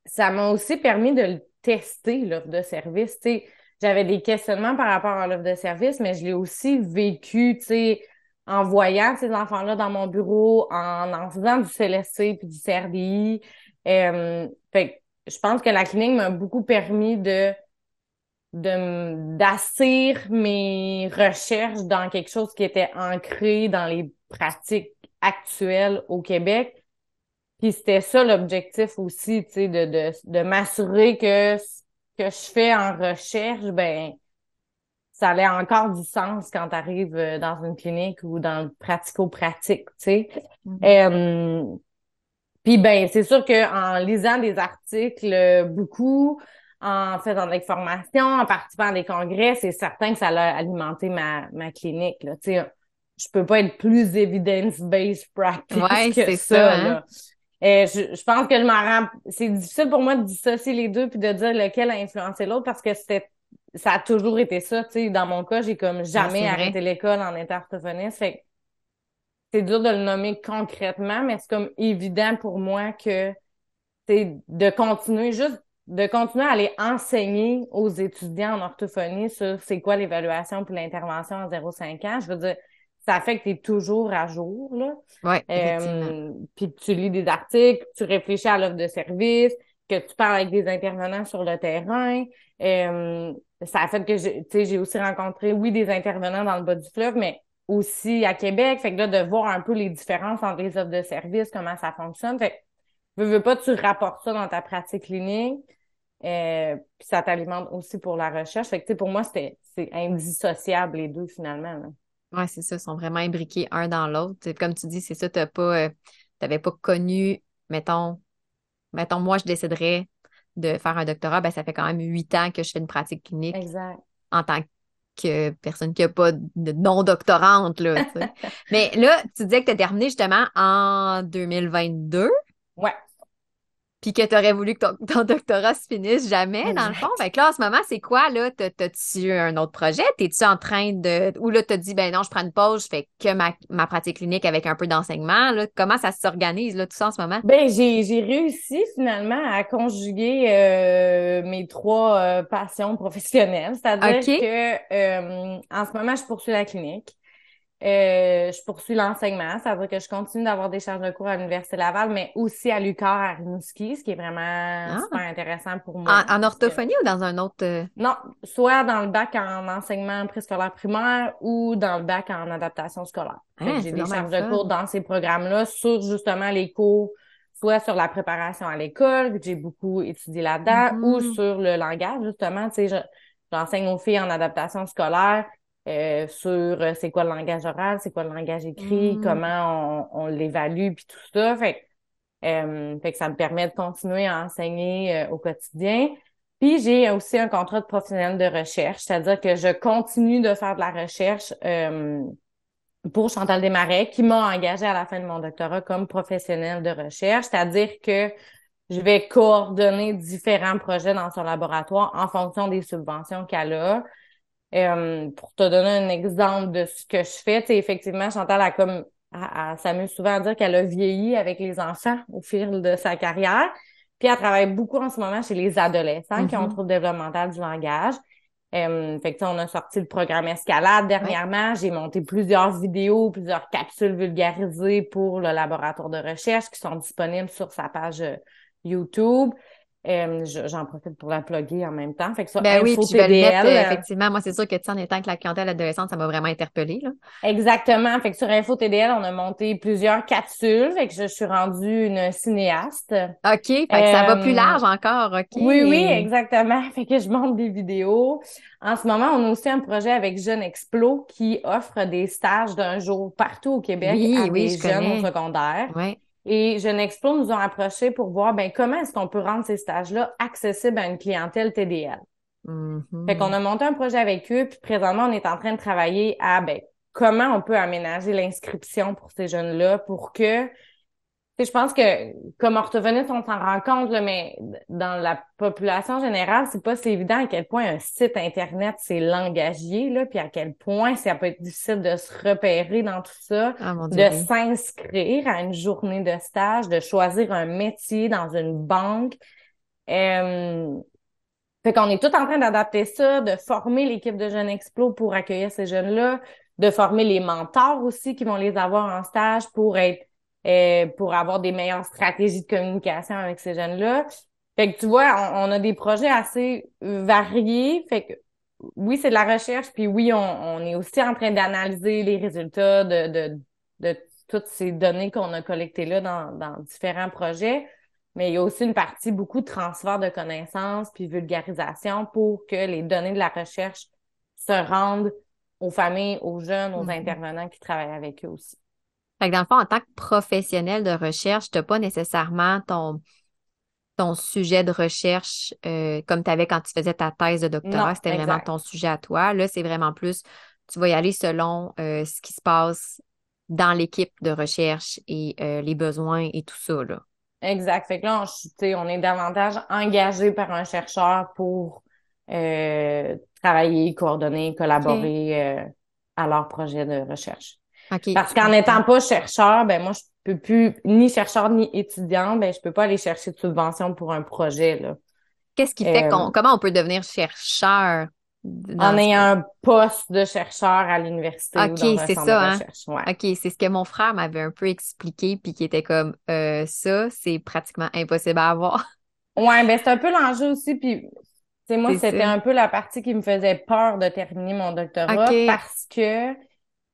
ça m'a aussi permis de le tester, l'offre de service. Tu sais, j'avais des questionnements par rapport à l'offre de service, mais je l'ai aussi vécu, tu sais, en voyant ces enfants-là dans mon bureau, en en faisant du CLSC puis du CRDI. Euh, fait je pense que la clinique m'a beaucoup permis de de d'assir mes recherches dans quelque chose qui était ancré dans les pratiques actuelles au Québec. Puis c'était ça l'objectif aussi, tu sais, de, de, de m'assurer que ce que je fais en recherche, ben ça allait encore du sens quand tu arrives euh, dans une clinique ou dans le pratico-pratique, tu sais. Mm-hmm. Puis ben, c'est sûr qu'en lisant des articles euh, beaucoup, en faisant des formations, en participant à des congrès, c'est certain que ça a alimenté ma, ma clinique. Là. Tu sais, je peux pas être plus evidence-based practice ouais, que ça. ça hein? Et je, je, pense que je m'en rends. C'est difficile pour moi de dissocier les deux puis de dire lequel a influencé l'autre parce que c'était ça a toujours été ça. Tu sais, dans mon cas, j'ai comme jamais arrêté l'école en étant orthophoniste. Fait c'est dur de le nommer concrètement, mais c'est comme évident pour moi que c'est de continuer juste de continuer à aller enseigner aux étudiants en orthophonie sur c'est quoi l'évaluation puis l'intervention en 0,5 ans. Je veux dire, ça fait que tu es toujours à jour. Là. Ouais, euh, puis tu lis des articles, tu réfléchis à l'offre de service, que tu parles avec des intervenants sur le terrain. Euh, ça a fait que j'ai aussi rencontré, oui, des intervenants dans le bas du fleuve, mais aussi à Québec. Fait que là, de voir un peu les différences entre les offres de services, comment ça fonctionne. Fait que, veux, veux pas, tu rapportes ça dans ta pratique clinique. Euh, puis ça t'alimente aussi pour la recherche. Fait que, pour moi, c'est indissociable les deux finalement. Oui, c'est ça, ils sont vraiment imbriqués un dans l'autre. Comme tu dis, c'est ça, tu n'avais pas, euh, pas connu, mettons, mettons, moi, je déciderais de faire un doctorat, ben, ça fait quand même huit ans que je fais une pratique clinique en tant que personne qui n'a pas de non-doctorante. Là, [laughs] Mais là, tu disais que tu as terminé justement en 2022. Ouais puis que tu aurais voulu que [laughs] ton, doctorat se finisse jamais, dans le fond. Fait que là, en ce moment, c'est quoi, là? T'as-tu un autre projet? T'es-tu en train de... Ou là, t'as dit, ben non, je prends une pause, je fais que ma, ma pratique clinique avec un peu d'enseignement. Là. Comment ça s'organise, là, tout ça, en ce moment? Ben, j'ai, j'ai réussi, finalement, à conjuguer euh, mes trois euh, passions professionnelles. C'est-à-dire que, euh, en ce moment, je poursuis la clinique. Euh, je poursuis l'enseignement, ça veut dire que je continue d'avoir des charges de cours à l'Université Laval, mais aussi à l'UQAR à Rimouski, ce qui est vraiment ah. super intéressant pour moi. En, orthophonie ou dans un autre? Euh? Non, soit dans le bac en enseignement préscolaire primaire ou dans le bac en adaptation scolaire. Ah, j'ai des charges de cours dans ces programmes-là sur justement les cours, soit sur la préparation à l'école, que j'ai beaucoup étudié là-dedans, ou mm-hmm. sur le langage, justement. Tu sais, j'enseigne aux filles en adaptation scolaire euh, sur euh, c'est quoi le langage oral, c'est quoi le langage écrit, mm. comment on, on l'évalue, puis tout ça. Fait, euh, fait que ça me permet de continuer à enseigner au quotidien. Puis j'ai aussi un contrat de professionnel de recherche, c'est-à-dire que je continue de faire de la recherche pour Chantal Desmarais, qui m'a engagée à la fin de mon doctorat comme professionnel de recherche, c'est-à-dire que je vais coordonner différents projets dans son laboratoire en fonction des subventions qu'elle a. Euh, pour te donner un exemple de ce que je fais, tu effectivement, Chantal a comme, elle, s'amuse souvent à dire qu'elle a vieilli avec les enfants au fil de sa carrière. Puis elle travaille beaucoup en ce moment chez les adolescents qui ont un Mhm. trouble développemental du langage. Euh, fait que, on a sorti le programme Escalade dernièrement. J'ai monté plusieurs vidéos, plusieurs capsules vulgarisées pour le laboratoire de recherche qui sont disponibles sur sa page euh, YouTube. Euh, je- J'en profite pour la plugger en même temps. Fait que ça, Ben oui, vais le mettre, euh, effectivement. Moi, c'est sûr que, tu en étant avec la clientèle adolescente, ça m'a vraiment interpellée, là. Exactement. Fait que sur Info TDL, on a monté plusieurs capsules. Fait que je suis rendue une cinéaste. OK, fait que ça va plus large encore, OK. Oui, oui, exactement. [laughs] Fait que je monte des vidéos. En ce moment, on a aussi un projet avec Jeune Explo qui offre des stages d'un jour partout au Québec Oui, à oui, des je jeunes connais. au secondaire. Ouais. Et Jeune Explo nous ont approchés pour voir ben comment est-ce qu'on peut rendre ces stages-là accessibles à une clientèle TDL. Mhm. Fait qu'on a monté un projet avec eux, puis présentement, on est en train de travailler à ben, comment on peut aménager l'inscription pour ces jeunes-là pour que je pense que comme orthophoniste, on s'en rend compte, là, mais dans la population générale, c'est pas si évident à quel point un site Internet, c'est langagier, là, puis à quel point ça peut être difficile de se repérer dans tout ça, Ah, de s'inscrire à une journée de stage, de choisir un métier dans une banque. Euh, fait qu'on est tout en train d'adapter ça, de former l'équipe de Jeunes Explo pour accueillir ces jeunes-là, de former les mentors aussi qui vont les avoir en stage pour être euh, pour avoir des meilleures stratégies de communication avec ces jeunes-là. Fait que tu vois, on, on a des projets assez euh, variés. Fait que oui, c'est de la recherche, puis oui, on, on est aussi en train d'analyser les résultats de, de, de toutes ces données qu'on a collectées là dans, dans différents projets. Mais il y a aussi une partie beaucoup de transfert de connaissances puis vulgarisation pour que les données de la recherche se rendent aux familles, aux jeunes, aux Mhm. intervenants qui travaillent avec eux aussi. Fait que dans le fond, en tant que professionnel de recherche, tu n'as pas nécessairement ton, ton sujet de recherche euh, comme tu avais quand tu faisais ta thèse de doctorat. C'était vraiment ton sujet à toi. Là, c'est vraiment plus, tu vas y aller selon euh, ce qui se passe dans l'équipe de recherche et euh, les besoins et tout ça, là. Exact. Fait que là, on, est davantage engagé par un chercheur pour travailler, coordonner, collaborer à leur projet de recherche. Parce qu'en n'étant pas chercheur, ben moi, je peux plus, ni chercheur ni étudiant, ben je peux pas aller chercher de subvention pour un projet, là. Qu'est-ce qui fait euh, qu'on, comment on peut devenir chercheur En ayant un poste de chercheur à l'université Ok, c'est ça, de hein? Ouais. OK, c'est ce que mon frère m'avait un peu expliqué, puis qui était comme, euh, ça, c'est pratiquement impossible à avoir. [laughs] Ouais, ben c'est un peu l'enjeu aussi, puis tu sais, moi, c'était un peu la partie qui me faisait peur de terminer mon doctorat Ok. parce que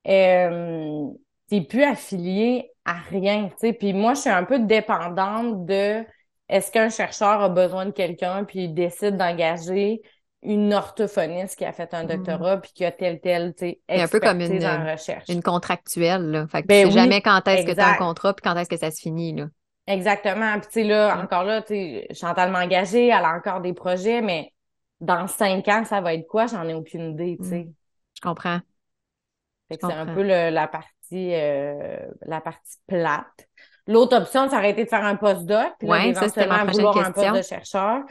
euh, t'es plus affilié à rien, tu sais. Puis moi, je suis un peu dépendante de est-ce qu'un chercheur a besoin de quelqu'un, puis il décide d'engager une orthophoniste qui a fait un Mhm. doctorat, puis qui a tel, tel, tu sais, C'est un peu comme une- en recherche. Une contractuelle, là. Fait que Ben tu sais oui, jamais quand est-ce que tu as un contrat, puis quand est-ce que ça se finit, là. Exactement. Puis tu sais, là, Mm. encore là, tu sais, Chantal m'a engagée, elle a encore des projets, mais dans cinq ans, ça va être quoi? J'en ai aucune idée, tu sais. Je comprends. C'est un peu le- la partie euh, la partie plate. L'autre option, ça aurait été de faire un postdoc, puis là, Ouais, ça, c'était ma d'éventuellement prochaine vouloir un poste de chercheur.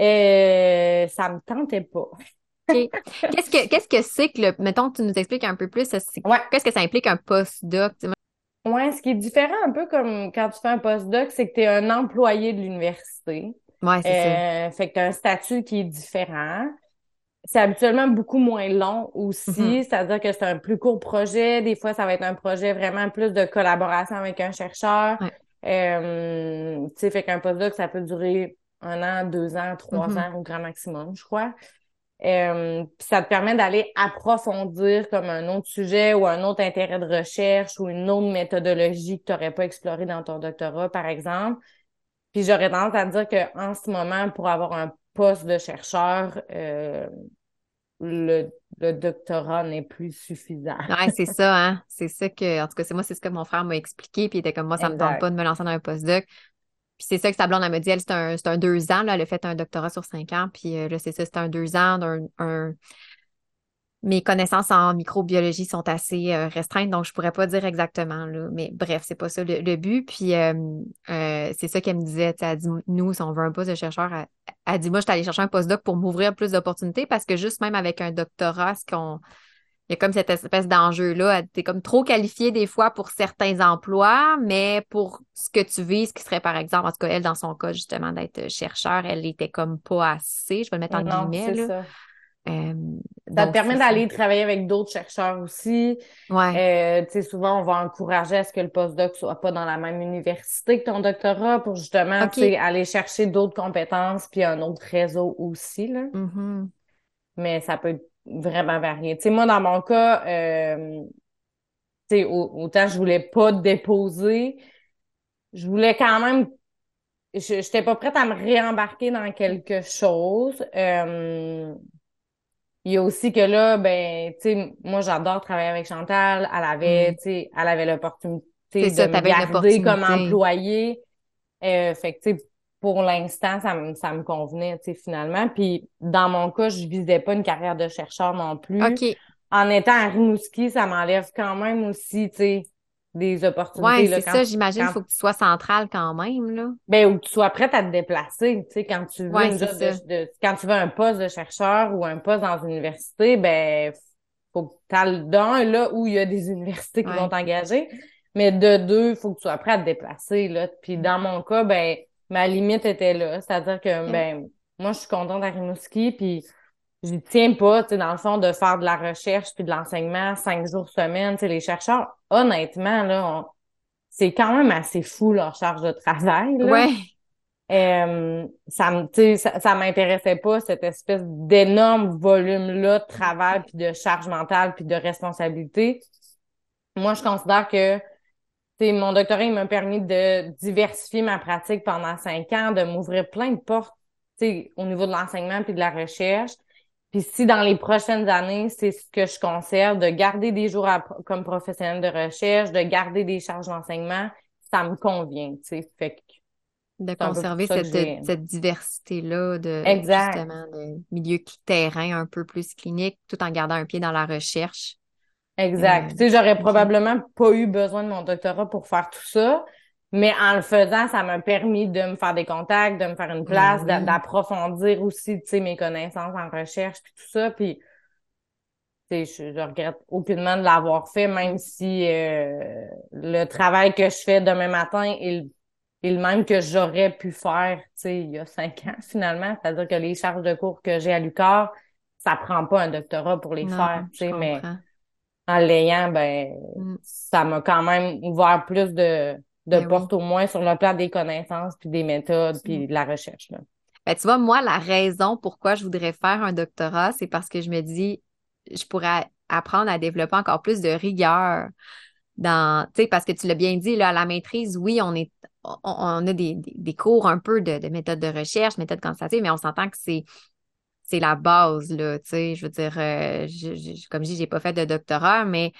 Euh, ça me tentait pas. Qu'est-ce que qu'est-ce que c'est que le. Mettons que tu nous expliques un peu plus, Ouais. qu'est-ce que ça implique un postdoc? Ouais, ce qui est différent un peu comme quand tu fais un postdoc, c'est que tu es un employé de l'université. Ouais, c'est ça. Euh, fait que tu as un statut qui est différent. C'est habituellement beaucoup moins long aussi, Mhm. c'est-à-dire que c'est un plus court projet. Des fois, ça va être un projet vraiment plus de collaboration avec un chercheur. Ouais. Euh, tu sais, fait qu'un postdoc, ça peut durer un an, deux ans, trois Mhm. ans au grand maximum, je crois. Euh, puis ça te permet d'aller approfondir comme un autre sujet ou un autre intérêt de recherche ou une autre méthodologie que tu n'aurais pas explorée dans ton doctorat, par exemple. Puis j'aurais tendance à dire qu'en ce moment, pour avoir un poste de chercheur, euh, le, le doctorat n'est plus suffisant. Ouais, c'est ça, hein. C'est ça que, en tout cas, c'est moi, c'est ce que mon frère m'a expliqué, puis il était comme moi, ça me tente pas de me lancer dans un postdoc. Puis c'est ça que sa blonde, elle m'a dit, elle, c'est un, un deux ans, là, elle a fait un doctorat sur cinq ans, puis euh, là, c'est ça, c'est un deux ans, d'un, un... Mes connaissances en microbiologie sont assez euh, restreintes, donc je pourrais pas dire exactement, là. Mais bref, c'est pas ça le, le but. Puis euh, euh, c'est ça qu'elle me disait, elle dit, nous, si on veut un poste de chercheur, elle, elle dit, moi, je suis allée chercher un postdoc pour m'ouvrir plus d'opportunités parce que juste même avec un doctorat, ce qu'on il y a comme cette espèce d'enjeu-là. Tu es comme trop qualifié des fois pour certains emplois, mais pour ce que tu vises, qui serait par exemple, en tout cas, elle, dans son cas, justement, d'être chercheur, elle était comme pas assez. Je vais le mettre en guillemets. Là. Ça. Euh, ça te permet d'aller travailler avec d'autres chercheurs aussi. Ouais. Euh, tu sais, souvent, on va encourager à ce que le postdoc soit pas dans la même université que ton doctorat pour justement, aller chercher d'autres compétences puis un autre réseau aussi, là. Mm-hmm. Mais ça peut vraiment varié. Tu sais, moi, dans mon cas, euh, tu sais, autant je voulais pas déposer, je voulais quand même, je n'étais pas prête à me réembarquer dans quelque chose. Euh, il y a aussi que là, ben, tu sais, moi, j'adore travailler avec Chantal. Elle avait, mm. tu sais, elle avait l'opportunité de ça, me garder comme employée. Euh, fait que, tu sais, pour l'instant, ça me, ça me convenait, tu sais, finalement. Puis, dans mon cas, je visais pas une carrière de chercheur non plus. OK. En étant à Rimouski, ça m'enlève quand même aussi, tu sais, des opportunités. Oui, c'est ça, j'imagine qu'il faut que tu sois central quand même, là. Ben, ou que tu sois prête à te déplacer, tu sais, quand tu veux de, quand tu veux un poste de chercheur ou un poste dans une université, ben, faut que tu ailles d'un, là, où il y a des [laughs] universités qui vont t'engager. Mais de deux, il faut que tu sois prêt à te déplacer, là. Puis dans mon cas, ben, ma limite était là. C'est-à-dire que, ben, moi, je suis contente à Rimouski, puis je tiens pas, tu sais, dans le fond, de faire de la recherche puis de l'enseignement cinq jours semaine. Tu sais, les chercheurs, honnêtement, là, c'est quand même assez fou leur charge de travail. Là. Ouais. Euh, ça me, ça, ça m'intéressait pas cette espèce d'énorme volume là de travail puis de charge mentale puis de responsabilité. Moi, je considère que mon doctorat il m'a permis de diversifier ma pratique pendant cinq ans, de m'ouvrir plein de portes au niveau de l'enseignement puis de la recherche. Puis si dans les prochaines années, c'est ce que je conserve, de garder des jours comme professionnel de recherche, de garder des charges d'enseignement, ça me convient, tu sais. Fait de conserver cette, cette diversité-là de justement de milieu terrain un peu plus clinique, tout en gardant un pied dans la recherche. Exact. tu sais, j'aurais probablement pas eu besoin de mon doctorat pour faire tout ça, mais en le faisant, ça m'a permis de me faire des contacts, de me faire une place, d'approfondir aussi, tu sais, mes connaissances en recherche puis tout ça. Puis, tu sais, je, je regrette aucunement de l'avoir fait, même si euh, le travail que je fais demain matin est le, même que j'aurais pu faire, tu sais, il y a cinq ans finalement. C'est-à-dire que les charges de cours que j'ai à l'UQAR, ça prend pas un doctorat pour les faire, tu sais, mais en l'ayant, ben, mm. ça m'a quand même ouvert plus de, de ben portes au moins sur le plan des connaissances, puis des méthodes, puis de la recherche. Là. Ben, tu vois, moi, la raison pourquoi je voudrais faire un doctorat, c'est parce que je me dis, je pourrais apprendre à développer encore plus de rigueur dans, tu sais, parce que tu l'as bien dit, là, à la maîtrise, oui, on est, on, a des, des, cours un peu de, de méthodes de recherche, méthodes quantitatives, mais on s'entend que c'est c'est la base, là, tu sais, je veux dire, euh, comme je dis, j'ai pas fait de doctorat, mais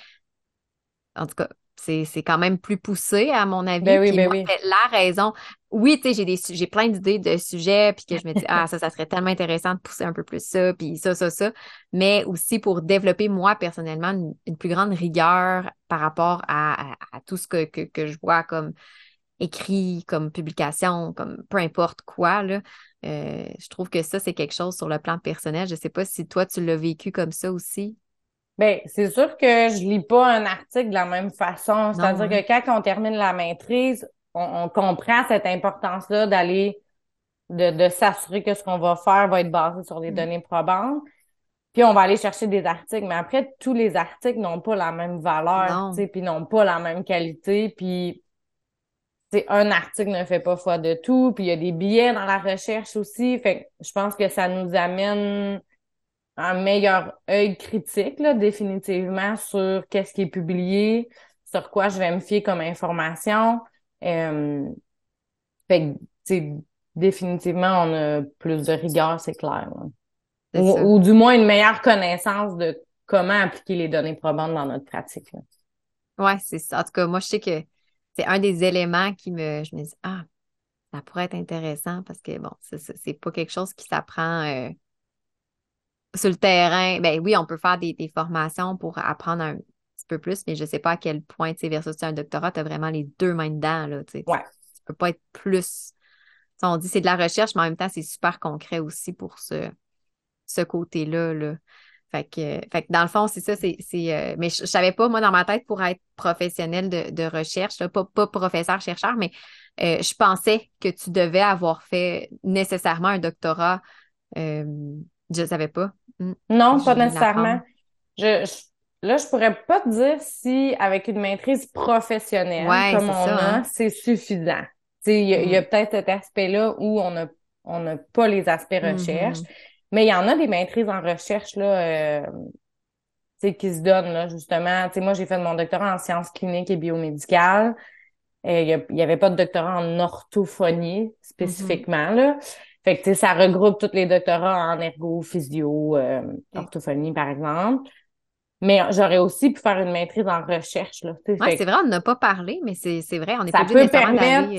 en tout cas, c'est, quand même plus poussé, à mon avis. Ben oui, ben oui. La raison, oui, tu sais, j'ai, des, j'ai plein d'idées de sujets, puis que je me dis, ah, ça, ça serait tellement intéressant de pousser un peu plus ça, puis ça, ça, ça, mais aussi pour développer, moi, personnellement, une, plus grande rigueur par rapport à, à, tout ce que, que, que je vois comme écrit, comme publication, comme peu importe quoi, là. Euh, je trouve que ça, c'est quelque chose sur le plan personnel. Je ne sais pas si toi, tu l'as vécu comme ça aussi. Bien, c'est sûr que je lis pas un article de la même façon. C'est-à-dire que quand on termine la maîtrise, on, comprend cette importance-là d'aller, de, s'assurer que ce qu'on va faire va être basé sur des mm. données probantes. Puis on va aller chercher des articles. Mais après, tous les articles n'ont pas la même valeur, puis n'ont pas la même qualité. Puis un article ne fait pas foi de tout, puis il y a des billets dans la recherche aussi. Fait je pense que ça nous amène un meilleur œil critique, là, définitivement, sur qu'est-ce qui est publié, sur quoi je vais me fier comme information. Euh, fait que, définitivement, on a plus de rigueur, c'est clair. Ou, du moins une meilleure connaissance de comment appliquer les données probantes dans notre pratique. Là. Ouais, c'est ça. En tout cas, moi, je sais que c'est un des éléments qui me. Je me dis, ah, ça pourrait être intéressant parce que, bon, c'est pas quelque chose qui s'apprend euh, sur le terrain. Ben oui, on peut faire des, formations pour apprendre un petit peu plus, mais je sais pas à quel point, tu sais, versus un doctorat, tu as vraiment les deux mains dedans, là, tu sais. Ouais. Tu peux pas être plus. on dit c'est de la recherche, mais en même temps, c'est super concret aussi pour ce, ce côté-là, là. Fait que, fait que dans le fond, c'est ça, c'est, c'est mais je, savais pas, moi, dans ma tête, pour être professionnel de, de recherche, pas, pas professeur-chercheur, mais je pensais que tu devais avoir fait nécessairement un doctorat. je savais pas. Hmm. Non, pas nécessairement. Je, là, je pourrais pas te dire si avec une maîtrise professionnelle comme on a, hein. c'est suffisant. Il y a, hmm. peut-être cet aspect-là où on n'a on pas les aspects recherche, mm-hmm. mais il y en a des maîtrises en recherche là, euh, qui se donnent là, justement. moi, j'ai fait mon doctorat en sciences cliniques et biomédicales. Euh, il n'y avait pas de doctorat en orthophonie spécifiquement. Mm-hmm. là. Fait que ça regroupe tous les doctorats en ergo, physio, euh, orthophonie, par exemple. Mais j'aurais aussi pu faire une maîtrise en recherche. Là, ouais, c'est vrai, on n'a pas parlé, mais c'est, vrai, on est Ça peut permettre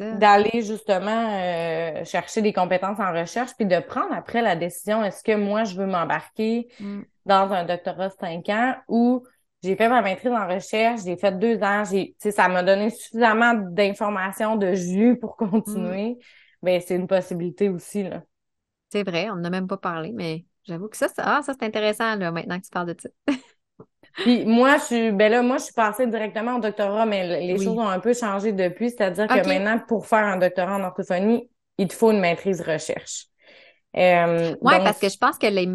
euh, d'aller justement euh, chercher des compétences en recherche, puis de prendre après la décision, est-ce que moi, je veux m'embarquer mm. dans un doctorat de 5 ans ou j'ai fait ma maîtrise en recherche, j'ai fait deux ans, j'ai, ça m'a donné suffisamment d'informations, de jus pour continuer. Mm. Ben, c'est une possibilité aussi. Là. C'est vrai, on n'a même pas parlé, mais J'avoue que ça, ça, ah, ça c'est intéressant là, maintenant que tu parles de ça. [laughs] Puis moi, je suis ben là, moi, je suis passée directement au doctorat, mais les choses ont un peu changé depuis. C'est-à-dire que maintenant, pour faire un doctorat en orthophonie, il te faut une maîtrise recherche. Euh, oui, parce que je pense que les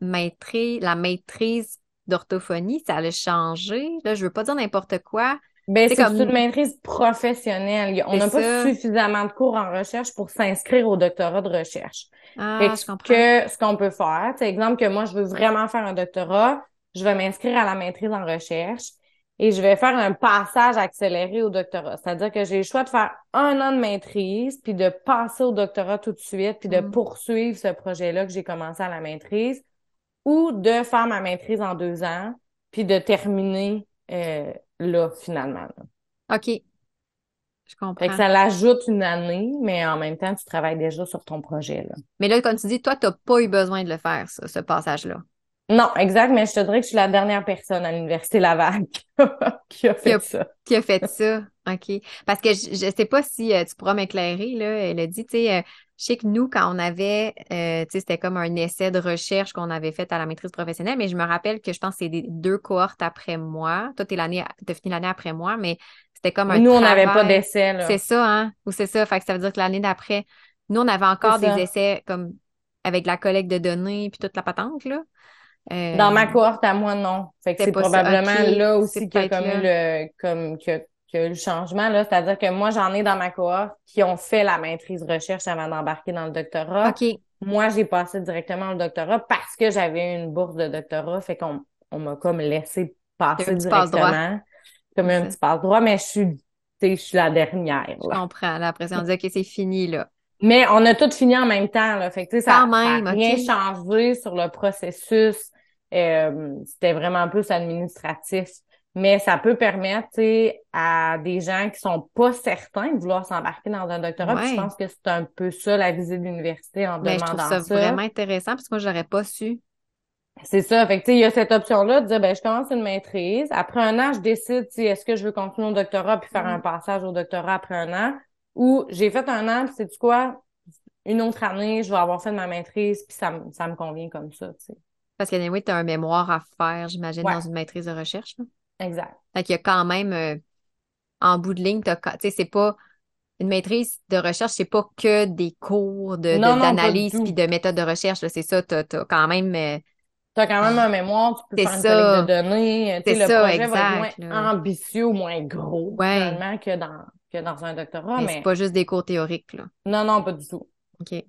maîtrises, la maîtrise d'orthophonie, ça allait changer. Là, je veux pas dire n'importe quoi. Ben, c'est comme une maîtrise professionnelle. On n'a pas suffisamment de cours en recherche pour s'inscrire au doctorat de recherche. Ah, je comprends. Que ce qu'on peut faire, c'est exemple que moi, je veux vraiment faire un doctorat, je vais m'inscrire à la maîtrise en recherche et je vais faire un passage accéléré au doctorat. C'est-à-dire que j'ai le choix de faire un an de maîtrise, puis de passer au doctorat tout de suite, puis de mm. poursuivre ce projet-là que j'ai commencé à la maîtrise, ou de faire ma maîtrise en deux ans, puis de terminer euh, là, finalement. OK. Je comprends. Fait que ça l'ajoute une année, mais en même temps, tu travailles déjà sur ton projet. Là. Mais là, comme tu dis, toi, tu n'as pas eu besoin de le faire, ça, ce passage-là. Non, exact, mais je te dirais que je suis la dernière personne à l'Université Laval [laughs] qui a fait ça. Qui a fait ça, OK. Parce que je ne sais pas si euh, tu pourras m'éclairer, là. Elle a dit, tu sais, euh, je sais que nous, quand on avait, euh, tu sais, c'était comme un essai de recherche qu'on avait fait à la maîtrise professionnelle, mais je me rappelle que je pense que c'est des deux cohortes après moi. Toi, tu as fini l'année après moi, mais c'était comme un Nous, on n'avait pas d'essai, là. C'est ça, hein? Ou c'est ça. Fait que ça veut dire que l'année d'après, nous, on avait encore des essais comme avec la collecte de données puis toute la patente, là. Euh, Dans ma cohorte à moi, non. Fait que c'est probablement là aussi qu'il y a comme eu le, comme, que, que le changement, là. C'est-à-dire que moi, j'en ai dans ma cohorte qui ont fait la maîtrise recherche avant d'embarquer dans le doctorat. OK. Moi, j'ai passé directement au doctorat parce que j'avais une bourse de doctorat. Fait qu'on on, m'a comme laissé passer directement. Comme un petit passe-droit, mais je suis, je suis la dernière. Je comprends. Là, après on dit, OK, c'est fini, là. Mais on a tout fini en même temps, là. Fait que, ça n'a rien changé sur le processus. Euh, c'était vraiment plus administratif mais ça peut permettre à des gens qui sont pas certains de vouloir s'embarquer dans un doctorat. je pense que c'est un peu ça la visite de l'université en demandant ça. Je trouve ça, vraiment intéressant parce que moi, j'aurais pas su. C'est ça. Fait que, il y a cette option-là de dire, ben, je commence une maîtrise. Après un an, je décide, si est-ce que je veux continuer au doctorat puis faire un mm. passage au doctorat après un an? Ou j'ai fait un an puis c'est du quoi? Une autre année, je vais avoir fait ma maîtrise puis ça, ça me convient comme ça, tu sais. Parce que, tu as un mémoire à faire, j'imagine, dans une maîtrise de recherche, Exact. Fait qu'il y a quand même, euh, en bout de ligne, tu sais, c'est pas une maîtrise de recherche, c'est pas que des cours de, d'analyse puis de méthode de recherche. C'est ça, tu as, quand même. Euh, tu as quand même un mémoire, tu peux faire une collecte de données. C'est le ça, projet exact, va être moins ambitieux ou moins gros, finalement, que dans, que dans un doctorat. Mais, c'est pas juste des cours théoriques, là. Non, non, pas du tout. OK.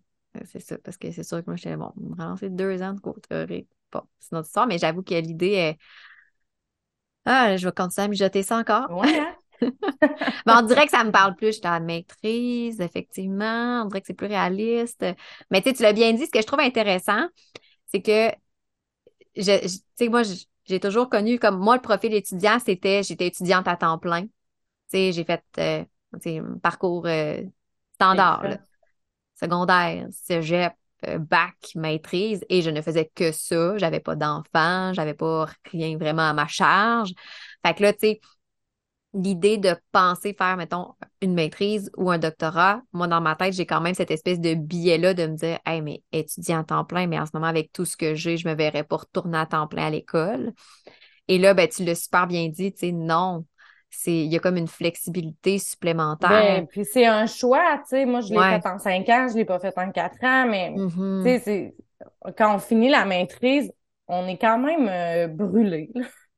C'est ça, parce que c'est sûr que moi, j'étais bon, me deux ans de cours théoriques. Bon, c'est notre histoire, mais j'avoue que l'idée est ah, je vais continuer à mijoter ça encore. Ouais. Hein? [laughs] on dirait que ça me parle plus. Je suis maîtrise, effectivement. On dirait que c'est plus réaliste. Mais tu l'as bien dit. Ce que je trouve intéressant, c'est que, je, tu sais, moi, j'ai toujours connu comme moi, le profil étudiant, c'était j'étais étudiante à temps plein. Tu sais, j'ai fait euh, un parcours euh, standard, là, secondaire, cégep, bac, maîtrise, et je ne faisais que ça. J'avais pas d'enfants, j'avais pas rien vraiment à ma charge. Fait que là, tu sais, l'idée de penser faire, mettons, une maîtrise ou un doctorat, moi, dans ma tête, j'ai quand même cette espèce de biais-là de me dire, hey, mais étudier en temps plein, mais en ce moment, avec tout ce que j'ai, je me verrais pas retourner à temps plein à l'école. Et là, ben, tu l'as super bien dit, tu sais, non. C'est, il y a comme une flexibilité supplémentaire. Ben, puis c'est un choix, tu sais. Moi, je l'ai fait en cinq ans, je l'ai pas fait en quatre ans, mais, mm-hmm. tu sais, c'est, quand on finit la maîtrise, on est quand même euh, brûlé.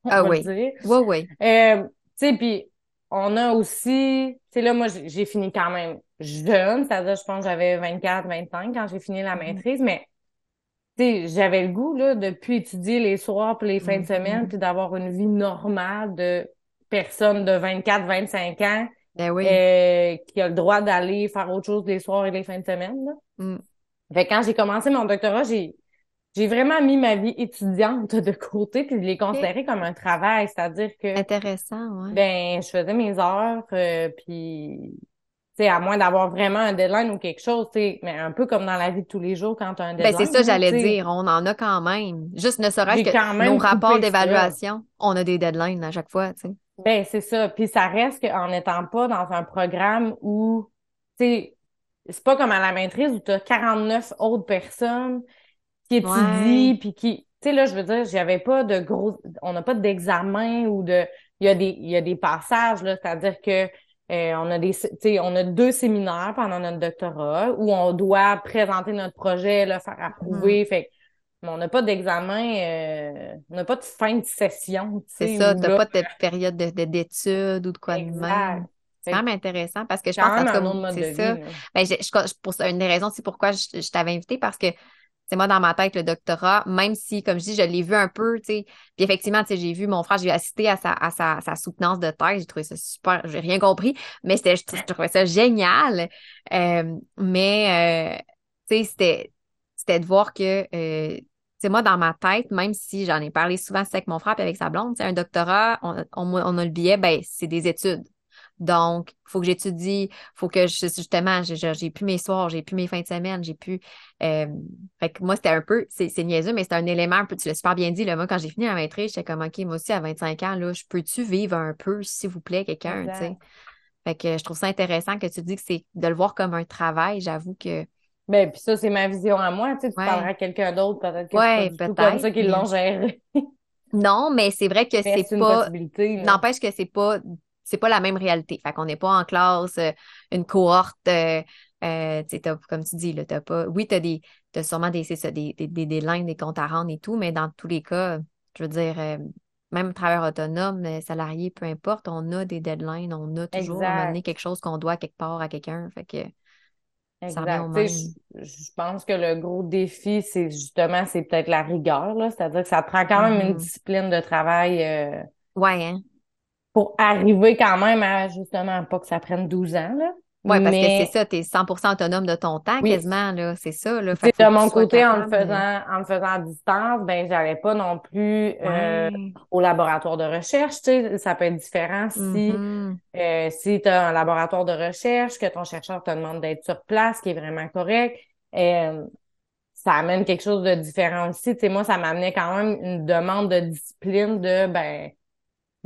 ah oui. Dire. Oui, oui. Euh, tu sais, puis on a aussi, tu sais, là, moi, j'ai fini quand même jeune, c'est-à-dire, je pense que j'avais 24, 25 quand j'ai fini la mm-hmm. maîtrise, mais tu sais, j'avais le goût, là, de plus étudier les soirs puis les fins de mm-hmm. semaine, puis d'avoir une vie normale de personne de 24, 25 ans ben oui. euh, qui a le droit d'aller faire autre chose les soirs et les fins de semaine. Mm. Fait quand j'ai commencé mon doctorat, j'ai j'ai vraiment mis ma vie étudiante de côté puis je l'ai considéré comme un travail, c'est-à-dire que intéressant, ouais. Ben, je faisais mes heures euh, puis à moins d'avoir vraiment un deadline ou quelque chose, mais un peu comme dans la vie de tous les jours quand tu as un deadline. Ben c'est ça j'allais dire, on en a quand même. Juste ne serait-ce que nos rapports d'évaluation, on a des deadlines à chaque fois, tu sais. Ben c'est ça, puis ça reste qu'en n'étant pas dans un programme où tu sais c'est pas comme à la maîtrise où tu as 49 autres personnes qui étudient puis qui tu sais là je veux dire j'avais pas de gros on n'a pas d'examen ou de il y a des il y a des passages là c'est-à-dire que euh, on a des tu sais on a deux séminaires pendant notre doctorat où on doit présenter notre projet le faire approuver mm-hmm. fait mais on n'a pas d'examen, euh, on n'a pas de fin de session. C'est ça, tu n'as pas de période d'études de, ou de quoi de même. C'est quand même intéressant parce que je pense que c'est ça. Ben, je, pour une des raisons, c'est pourquoi je, t'avais invité parce que c'est moi dans ma tête le doctorat, même si, comme je dis, je l'ai vu un peu, tu sais. Puis effectivement, tu sais, j'ai vu mon frère, j'ai assisté à sa, à sa, sa soutenance de thèse, j'ai trouvé ça super, j'ai rien compris, mais c'était, je, trouvais ça génial. Euh, mais, euh, tu sais, c'était, c'était de voir que, euh, c'est moi, dans ma tête, même si j'en ai parlé souvent avec mon frère et avec sa blonde, c'est un doctorat, on, on, a le billet, ben, c'est des études. Donc, il faut que j'étudie, faut que je, justement, j'ai plus mes soirs, j'ai plus mes fins de semaine, j'ai plus. Euh, fait que moi, c'était un peu, c'est niaiseux, mais c'est un élément un peu, tu l'as super bien dit, là, moi, quand j'ai fini la maîtrise, j'étais comme, OK, moi aussi, à 25 ans, là, je peux-tu vivre un peu, s'il vous plaît, quelqu'un, tu sais? Fait que je trouve ça intéressant que tu dis que c'est de le voir comme un travail. J'avoue que ben, puis ça, c'est ma vision à moi. Tu, sais, tu parleras à quelqu'un d'autre, peut-être que ouais, c'est pas comme ça qu'ils l'ont géré. [laughs] non, mais c'est vrai que c'est pas. N'empêche que c'est pas c'est pas la même réalité. Fait qu'on n'est pas en classe, euh, une cohorte, euh, euh, comme tu dis, là, t'as pas. Oui, t'as des. T'as sûrement des, ça, des, des, des, des lignes, des comptes à rendre et tout, mais dans tous les cas, je veux dire, même travailleur autonome, salarié, peu importe, on a des deadlines, on a toujours amené quelque chose qu'on doit quelque part à quelqu'un. Fait que Exact. Je, pense que le gros défi, c'est justement, c'est peut-être la rigueur, là. C'est-à-dire que ça prend quand même une mm-hmm. discipline de travail. Euh, ouais, hein? Pour arriver quand même à, justement, pas que ça prenne 12 ans, là. Oui, parce que c'est ça, tu es 100% autonome de ton temps quasiment, là, c'est ça. Là. de mon côté, en, le faisant, en faisant à distance, ben j'allais pas non plus euh, au laboratoire de recherche. Tu sais, ça peut être différent si, mm-hmm. euh, si tu as un laboratoire de recherche, que ton chercheur te demande d'être sur place, qui est vraiment correct. Euh, ça amène quelque chose de différent aussi. Tu sais, moi, ça m'amenait quand même une demande de discipline de ben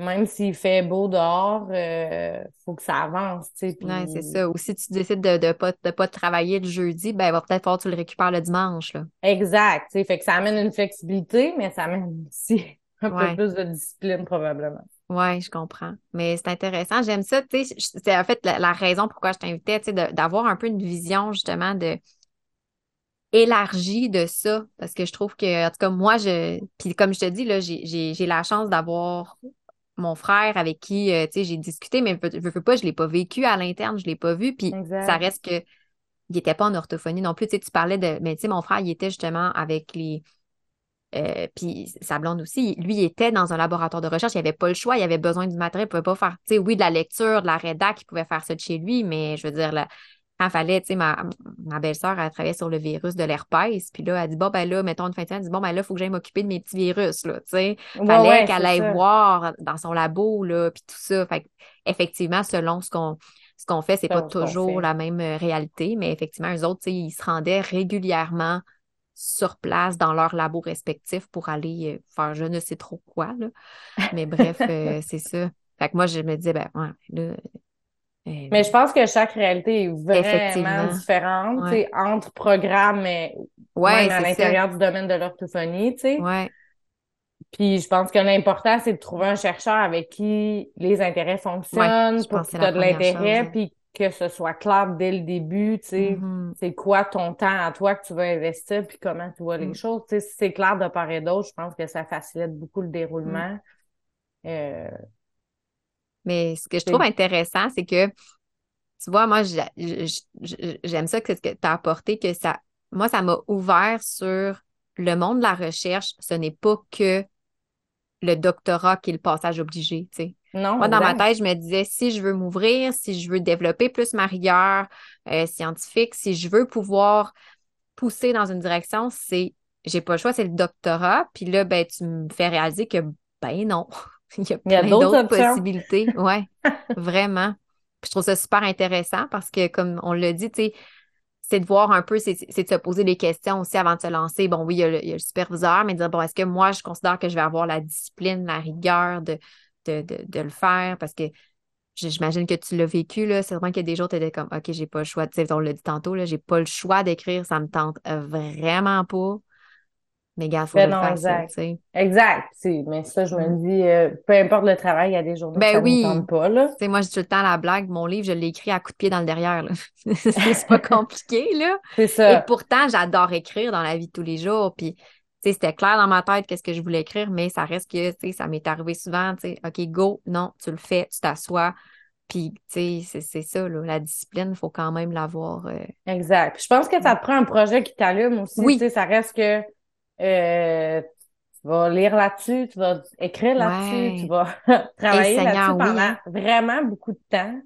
même s'il fait beau dehors, euh, faut que ça avance, tu sais. c'est ça. Ou si tu décides de ne pas, de pas travailler le jeudi, ben, il va peut-être falloir que tu le récupères le dimanche, là. Exact. Fait que ça amène une flexibilité, mais ça amène aussi [laughs] un peu plus de discipline, probablement. Oui, je comprends. Mais c'est intéressant. J'aime ça, tu sais. C'est en fait la, raison pourquoi je t'invitais, tu sais, d'avoir un peu une vision, justement, de élargie de ça parce que je trouve que en tout cas moi je puis comme je te dis là j'ai la chance d'avoir mon frère avec qui euh, j'ai discuté, mais je veux pas, je l'ai pas vécu à l'interne, je l'ai pas vu. Puis ça reste que il était pas en orthophonie non plus. Tu, tu parlais de. Mais tu sais, mon frère, il était justement avec les. Euh, puis sa blonde aussi, lui, il était dans un laboratoire de recherche, il avait pas le choix, il avait besoin du matériel, il pouvait pas faire, tu sais, oui, de la lecture, de la rédac, il pouvait faire ça de chez lui, mais je veux dire, là, quand fallait, tu sais, ma, ma belle-sœur, elle travaillait sur le virus de l'herpès, puis là, elle dit, bon, ben là, mettons une fin de semaine, elle dit, bon, ben là, il faut que j'aille m'occuper de mes petits virus, là, tu sais. Fallait qu'elle aille voir dans son labo, là, puis tout ça. Fait effectivement, selon ce qu'on ce qu'on fait, c'est pas toujours la même euh, réalité, mais effectivement, eux autres, ils se rendaient régulièrement sur place dans leurs labos respectifs pour aller euh, faire je ne sais trop quoi. Là. Mais bref, euh, [laughs] c'est ça. Fait que moi, je me disais, ben, ouais, là. Mais je pense que chaque réalité est vraiment différente, tu sais, Ouais. entre programmes, mais ouais, même à l'intérieur du domaine de l'orthophonie, tu sais. ça. Ouais, Puis je pense que l'important, c'est de trouver un chercheur avec qui les intérêts fonctionnent, pour que tu de première l'intérêt, ouais. puis que ce soit clair dès le début, tu sais. Mhm. C'est quoi ton temps à toi que tu vas investir, puis comment tu vois les Mm. choses. Tu sais, si c'est clair de part et d'autre, je pense que ça facilite beaucoup le déroulement. Mm. Euh, Mais ce que je trouve intéressant, c'est que, tu vois, moi, j'aime ça que ce que tu as apporté, que ça, moi, ça m'a ouvert sur le monde de la recherche. Ce n'est pas que le doctorat qui est le passage obligé, tu sais. non, Moi, dans ma tête, je me disais, si je veux m'ouvrir, si je veux développer plus ma rigueur euh, scientifique, si je veux pouvoir pousser dans une direction, c'est, j'ai pas le choix, c'est le doctorat. Puis là, ben, tu me fais réaliser que, ben non, il y a plein d'autres possibilités. [laughs] Ouais, vraiment. Puis je trouve ça super intéressant parce que, comme on l'a dit, tu sais, c'est de voir un peu, c'est de se poser des questions aussi avant de se lancer. Bon, oui, il y a le, il y a le superviseur, mais de dire, bon, est-ce que moi, je considère que je vais avoir la discipline, la rigueur de, de, de, de le faire? Parce que j'imagine que tu l'as vécu, là. C'est vraiment qu'il y a des jours, tu étais comme, OK, j'ai pas le choix. Tu sais, on l'a dit tantôt, là, j'ai pas le choix d'écrire, ça me tente vraiment pas. Mais gars, faut Ben le non, ça, exact. sais. Exact. Mais ça, je me Mm. dis, euh, peu importe le travail, il y a des journées Ben ça oui. pas, là. Tu sais, moi, j'ai tout le temps la blague, mon livre, je l'ai écrit à coup de pied dans le derrière, là. [laughs] C'est pas compliqué, là. [laughs] C'est Et ça. pourtant, j'adore écrire dans la vie de tous les jours. Puis, c'était clair dans ma tête qu'est-ce que je voulais écrire, mais ça reste que, tu sais, ça m'est arrivé souvent, tu OK, go, non, tu le fais, tu t'assois. Puis, tu sais, c'est c'est ça, là, la discipline, il faut quand même l'avoir. euh, Exact. Puis je pense que ça te prend un projet qui t'allume aussi. Oui. Tu sais, ça reste que euh, tu vas lire là-dessus, tu vas écrire là-dessus, Ouais. tu vas [laughs] travailler là-dessus pendant hein. vraiment beaucoup de temps.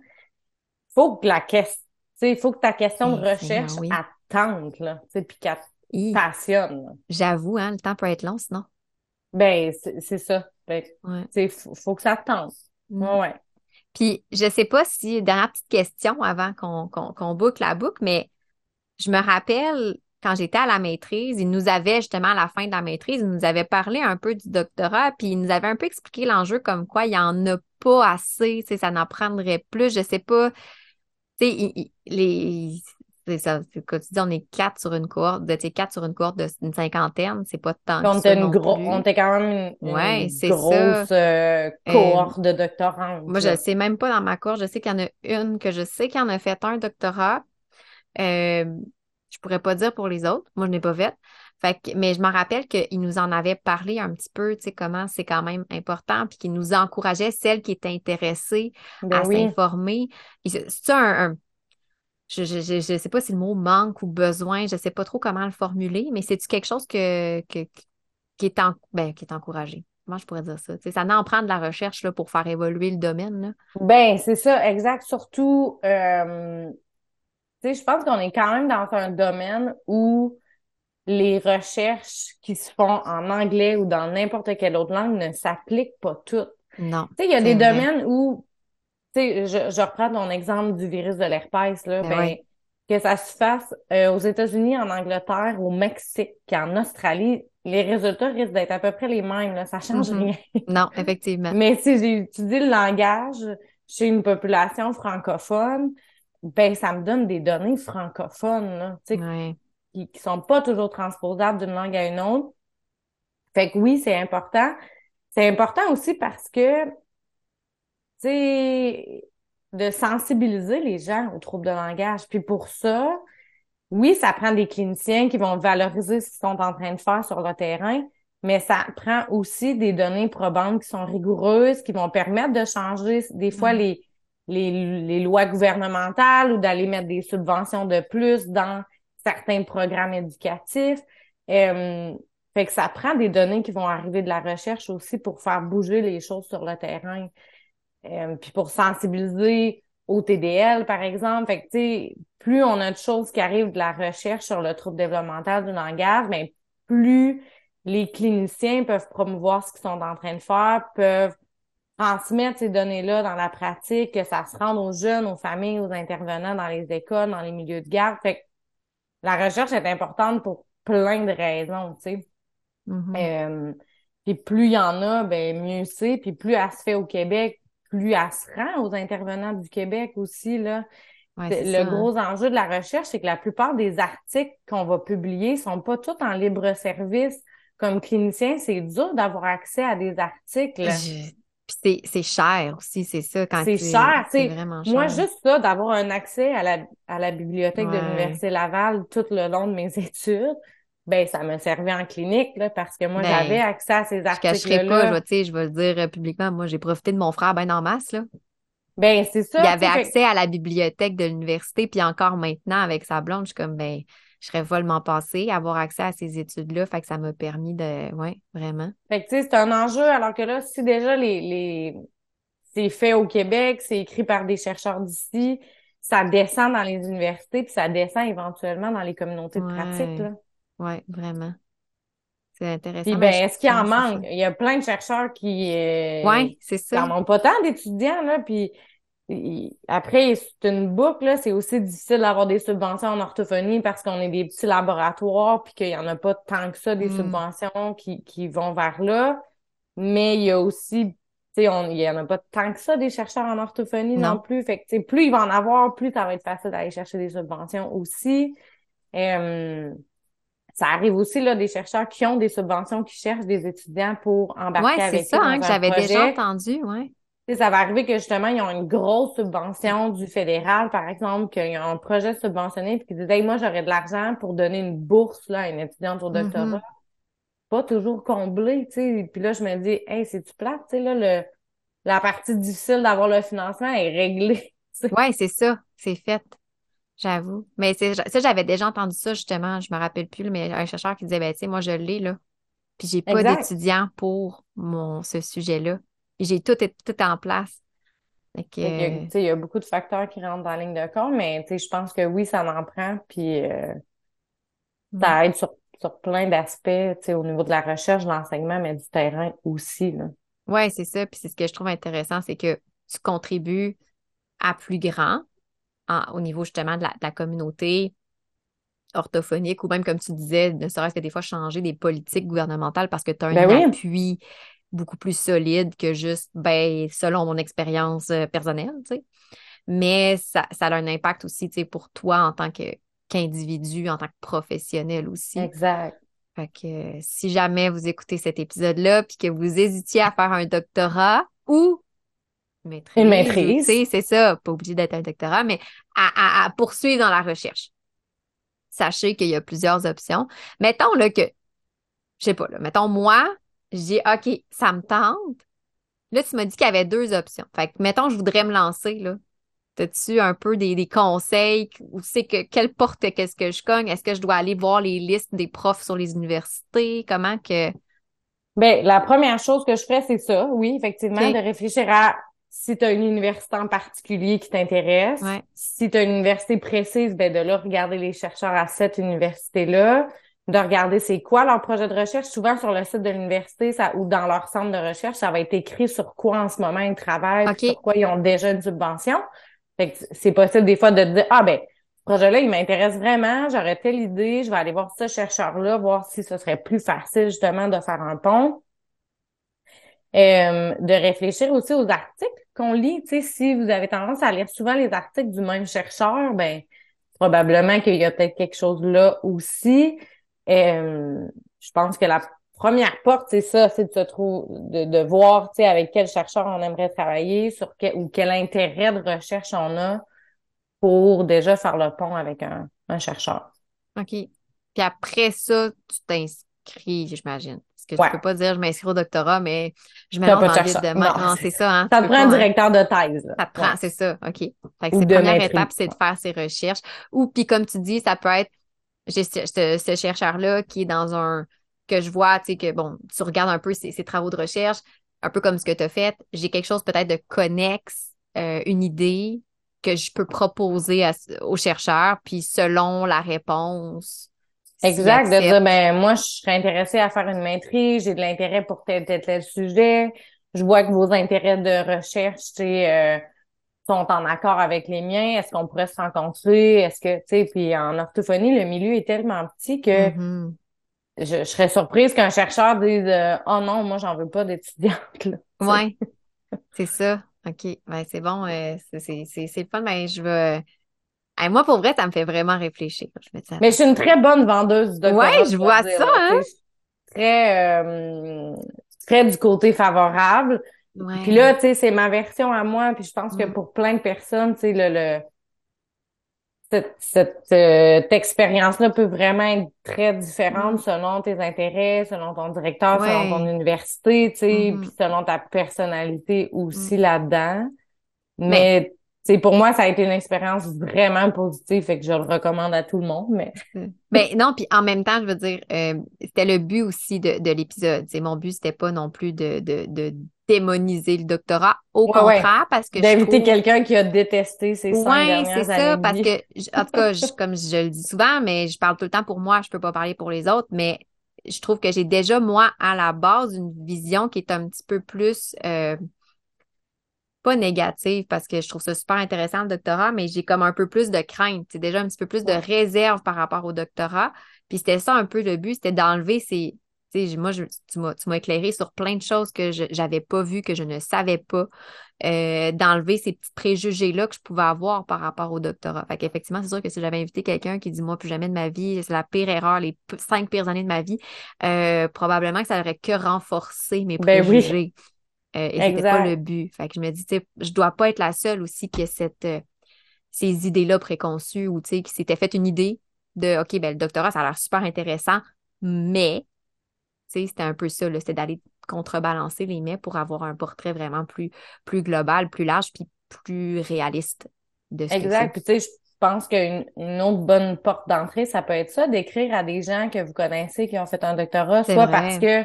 Faut que la question, tu sais, il faut que ta question de recherche Seigneur, oui. tente, là, tu sais, puis qu'elle passionne. J'avoue, hein, le temps peut être long, sinon. Ben, c'est ça. Que, Ouais. tu sais, faut, faut que ça te tente. Mm. Ouais. Puis, je sais pas si, dernière petite question avant qu'on boucle la boucle, mais je me rappelle quand j'étais à la maîtrise, il nous avait justement à la fin de la maîtrise, il nous avait parlé un peu du doctorat, puis il nous avait un peu expliqué l'enjeu comme quoi il y en a pas assez, ça n'en prendrait plus, je sais pas, tu sais, il- il- les, c'est ça, quoi tu dis, on est quatre sur une cohorte, de, quatre sur une cohorte d'une cinquantaine, c'est pas tant on que une gros, on était quand même une, Ouais, grosse euh, cohorte de doctorantes. Moi, je ne sais même pas dans ma cour. Je sais qu'il y en a une que je sais qui en a fait un doctorat. Euh, je pourrais pas dire pour les autres. Moi, je n'ai pas fait. Fait que, mais je me rappelle qu'il nous en avait parlé un petit peu, tu sais, comment c'est quand même important, puis qu'il nous encourageait, celles qui étaient intéressées, Ben à oui. s'informer. C'est un, un- je, je sais pas si le mot manque ou besoin, je sais pas trop comment le formuler, mais c'est-tu quelque chose que, que, qui est en, ben, qui est encouragé? Comment je pourrais dire ça? Ça en prend de la recherche là, pour faire évoluer le domaine, là. Ben, c'est ça, exact. Surtout, euh, je pense qu'on est quand même dans un domaine où les recherches qui se font en anglais ou dans n'importe quelle autre langue ne s'appliquent pas toutes. Non. Tu sais, il y a des vrai. domaines où, tu sais, je, je reprends ton exemple du virus de l'herpès, là, Ben ben, oui. que ça se fasse euh, aux États-Unis, en Angleterre, au Mexique, en Australie, les résultats risquent d'être à peu près les mêmes, là, ça change rien. [laughs] Non, effectivement. Mais si j'ai utilisé le langage chez une population francophone, ben ça me donne des données francophones, là, tu sais, Ouais. qui, qui sont pas toujours transposables d'une langue à une autre. Fait que oui, c'est important. C'est important aussi parce que, tu sais, de sensibiliser les gens aux troubles de langage. Puis pour ça, oui, ça prend des cliniciens qui vont valoriser ce qu'ils sont en train de faire sur le terrain, mais ça prend aussi des données probantes qui sont rigoureuses, qui vont permettre de changer des fois les, les, les lois gouvernementales ou d'aller mettre des subventions de plus dans certains programmes éducatifs. Euh, fait que ça prend des données qui vont arriver de la recherche aussi pour faire bouger les choses sur le terrain. Euh, puis pour sensibiliser au TDL, par exemple. Fait que, plus on a de choses qui arrivent de la recherche sur le trouble développemental du langage, mais plus les cliniciens peuvent promouvoir ce qu'ils sont en train de faire, peuvent transmettre ces données-là dans la pratique, que ça se rende aux jeunes, aux familles, aux intervenants dans les écoles, dans les milieux de garde. Fait que la recherche est importante pour plein de raisons, tu sais. Mhm. Euh, puis plus il y en a, ben mieux c'est. Puis plus elle se fait au Québec, plus elle se rend aux intervenants du Québec aussi, là. Ouais, Le hein. gros enjeu de la recherche, c'est que la plupart des articles qu'on va publier sont pas tous en libre service. Comme clinicien, c'est dur d'avoir accès à des articles. Je- Puis c'est, cher aussi, c'est ça. Quand C'est cher, C'est vraiment cher. Moi, juste ça, d'avoir un accès à la, à la bibliothèque de l'Université Laval tout le long de mes [laughs] études, ben ça me servait en clinique, là, parce que moi, Ben, j'avais accès à ces Je cacherai articles-là. pas, je vais, tu sais, je vais le dire euh, publiquement. Moi, j'ai profité de mon frère ben en masse, là. Ben, c'est ça. Il avait accès à la bibliothèque de l'université, puis encore maintenant, avec sa blonde, je suis comme, ben, je serais follement passée à avoir accès à ces études-là. Fait que ça m'a permis de, ouais, vraiment. Fait que, tu sais, c'est un enjeu, alors que là, si déjà les, les, c'est fait au Québec, c'est écrit par des chercheurs d'ici, ça descend dans les universités, puis ça descend éventuellement dans les communautés de pratique. Ouais, vraiment. C'est intéressant. Puis, ben, est-ce qu'il en manque? Il y a plein de chercheurs qui, euh, Ouais, c'est ça. ont pas tant d'étudiants, là, puis après, c'est une boucle, là, c'est aussi difficile d'avoir des subventions en orthophonie parce qu'on est des petits laboratoires, puis qu'il y en a pas tant que ça, des Mm. subventions qui, qui vont vers là. Mais il y a aussi, tu sais, il y en a pas tant que ça, des chercheurs en orthophonie non, Non. plus. Fait que, plus il va en avoir, plus ça va être facile d'aller chercher des subventions aussi. Euh, ça arrive aussi, là, des chercheurs qui ont des subventions, qui cherchent des étudiants pour embarquer Ouais, c'est avec ça, eux hein, dans que un j'avais déjà entendu, ouais. Ça va arriver que justement, ils ont une grosse subvention du fédéral, par exemple, qu'ils ont un projet subventionné, puis qu'ils disent, hey, moi, j'aurais de l'argent pour donner une bourse là, à une étudiante au doctorat. Mhm. Pas toujours comblé, tu sais. Puis là, je me dis, hey, c'est-tu plate, tu sais, là, le, la partie difficile d'avoir le financement est réglée. [laughs] Ouais, c'est ça, c'est fait. J'avoue. Mais c'est ça, j'avais déjà entendu ça, justement, je me rappelle plus, mais un chercheur qui disait, ben, tu sais, moi, je l'ai, là. Puis j'ai pas d'étudiants pour mon, ce sujet-là. J'ai tout, tout en place. Que, qu'il y a- il y a beaucoup de facteurs qui rentrent dans la ligne de compte, mais je pense que oui, ça en prend, puis euh, ça aide sur, sur plein d'aspects, au niveau de la recherche, de l'enseignement, mais du terrain aussi. Ouais, c'est ça. Puis c'est ce que je trouve intéressant, c'est que tu contribues à plus grand en- au niveau justement de la, de la communauté orthophonique ou même, comme tu disais, ne serait-ce que des fois changer des politiques gouvernementales parce que tu as un Ben oui. appui beaucoup plus solide que juste, ben, selon mon expérience euh, personnelle, tu sais. Mais ça, ça a un impact aussi, tu sais, pour toi en tant que, qu'individu, en tant que professionnel aussi. Exact. Fait que si jamais vous écoutez cet épisode-là puis que vous hésitiez à faire un doctorat ou maîtrise, Une maîtrise. tu sais, c'est ça, pas obligé d'être un doctorat, mais à, à- à poursuivre dans la recherche. Sachez qu'il y a plusieurs options. Mettons là que, je sais pas, là, mettons moi, je dis OK, ça me tente. Là, tu m'as dit qu'il y avait deux options. Fait que, mettons, je voudrais me lancer, là. As-tu un peu des, des conseils ou c'est que quelle porte qu'est-ce que je cogne? Est-ce que je dois aller voir les listes des profs sur les universités? Comment que? Ben, la première chose que je ferais, c'est ça, oui, effectivement, de réfléchir à si tu as une université en particulier qui t'intéresse. Ouais. Si tu as une université précise, ben de là, regarder les chercheurs à cette université-là, de regarder c'est quoi leur projet de recherche. Souvent, sur le site de l'université ça, ou dans leur centre de recherche, ça va être écrit sur quoi en ce moment ils travaillent, Ok. sur quoi ils ont déjà une subvention. Fait que c'est possible des fois de dire, ah ben, ce projet-là, il m'intéresse vraiment, j'aurais telle idée, je vais aller voir ce chercheur-là, voir si ce serait plus facile justement de faire un pont. Euh, de réfléchir aussi aux articles qu'on lit. Tu sais, si vous avez tendance à lire souvent les articles du même chercheur, ben probablement qu'il y a peut-être quelque chose là aussi. Euh, je pense que la première porte, c'est ça, c'est de se trouver, de, de voir, tu sais, avec quel chercheur on aimerait travailler, sur quel ou quel intérêt de recherche on a pour déjà faire le pont avec un, un chercheur. OK. Puis après ça, tu t'inscris, j'imagine. Parce que Ouais. je peux pas dire je m'inscris au doctorat, mais je me lance pas de. Non, Non, c'est ça, hein. Ça te prend un directeur de thèse. là. Ça te prend, Ouais. c'est ça, OK. Fait que de première maîtrise. étape, c'est de faire ses recherches. Ou puis comme tu dis, ça peut être j'ai ce, ce- ce chercheur-là qui est dans un que je vois, tu sais, que bon, tu regardes un peu ses, ses travaux de recherche, un peu comme ce que tu as fait. J'ai quelque chose peut-être de connexe, euh, une idée que je peux proposer à, au chercheur, puis selon la réponse. Exact, de dire, ben, moi, je serais intéressée à faire une maîtrise, j'ai de l'intérêt pour tel, tel, tel sujet. Je vois que vos intérêts de recherche, tu sais, euh, sont en accord avec les miens? Est-ce qu'on pourrait se rencontrer? Est-ce que, tu sais, puis en orthophonie, le milieu est tellement petit que Mhm. je, je serais surprise qu'un chercheur dise, euh, oh non, moi, j'en veux pas d'étudiante. Ouais, c'est ça. OK. Ben, c'est bon. euh, c'est le fun. Ben, je. Hey, moi, pour vrai, ça me fait vraiment réfléchir. Je me dis, Mais je suis une très bonne vendeuse de Ouais, doctorat, je vois dire, ça, hein. Très, euh, très du côté favorable. Ouais. Puis là, tu sais, c'est ma version à moi. Puis je pense que Mm. pour plein de personnes, tu sais, le, le, cette, cette, euh, expérience-là peut vraiment être très différente selon tes intérêts, selon ton directeur, Ouais. selon ton université, tu sais, Mhm. puis selon ta personnalité Mm. aussi là-dedans. Mais, tu sais, pour moi, ça a été une expérience vraiment positive, fait que je le recommande à tout le monde, mais Ben non, puis en même temps, je veux dire, euh, c'était le but aussi de, de l'épisode. Mon but, c'était pas non plus de, de, de démoniser le doctorat. Au Ouais, ouais. contraire, parce que je d'inviter trouve... quelqu'un qui a détesté ces cinq Ouais, dernières c'est ça, parce que, en tout cas, je- [laughs] comme je le dis souvent, mais je parle tout le temps pour moi, je peux pas parler pour les autres, mais je trouve que j'ai déjà, moi, à la base, une vision qui est un petit peu plus, euh, pas négative, parce que je trouve ça super intéressant, le doctorat, mais j'ai comme un peu plus de crainte, c'est déjà un petit peu plus de réserve par rapport au doctorat. Puis c'était ça un peu le but, c'était d'enlever ces, moi, je, tu m'as, éclairé sur plein de choses que je j'avais pas vues, que je ne savais pas, euh, d'enlever ces petits préjugés-là que je pouvais avoir par rapport au doctorat. Fait qu'effectivement, c'est sûr que si j'avais invité quelqu'un qui dit, moi, plus jamais de ma vie, c'est la pire erreur, les cinq pires années de ma vie, euh, probablement que ça aurait que renforcé mes Ben oui. préjugés. Euh, et c'était pas le but. Fait que je me dis, tu sais, je dois pas être la seule aussi qui a cette, euh, ces idées-là préconçues ou, tu sais, qui s'était fait une idée de, OK, ben, le doctorat, ça a l'air super intéressant, mais, c'était un peu ça, c'était d'aller contrebalancer les mais pour avoir un portrait vraiment plus, plus global, plus large, puis plus réaliste de ce que Exact. Puis tu sais, je pense qu'une une autre bonne porte d'entrée, ça peut être ça, d'écrire à des gens que vous connaissez qui ont fait un doctorat, C'est soit vrai. parce que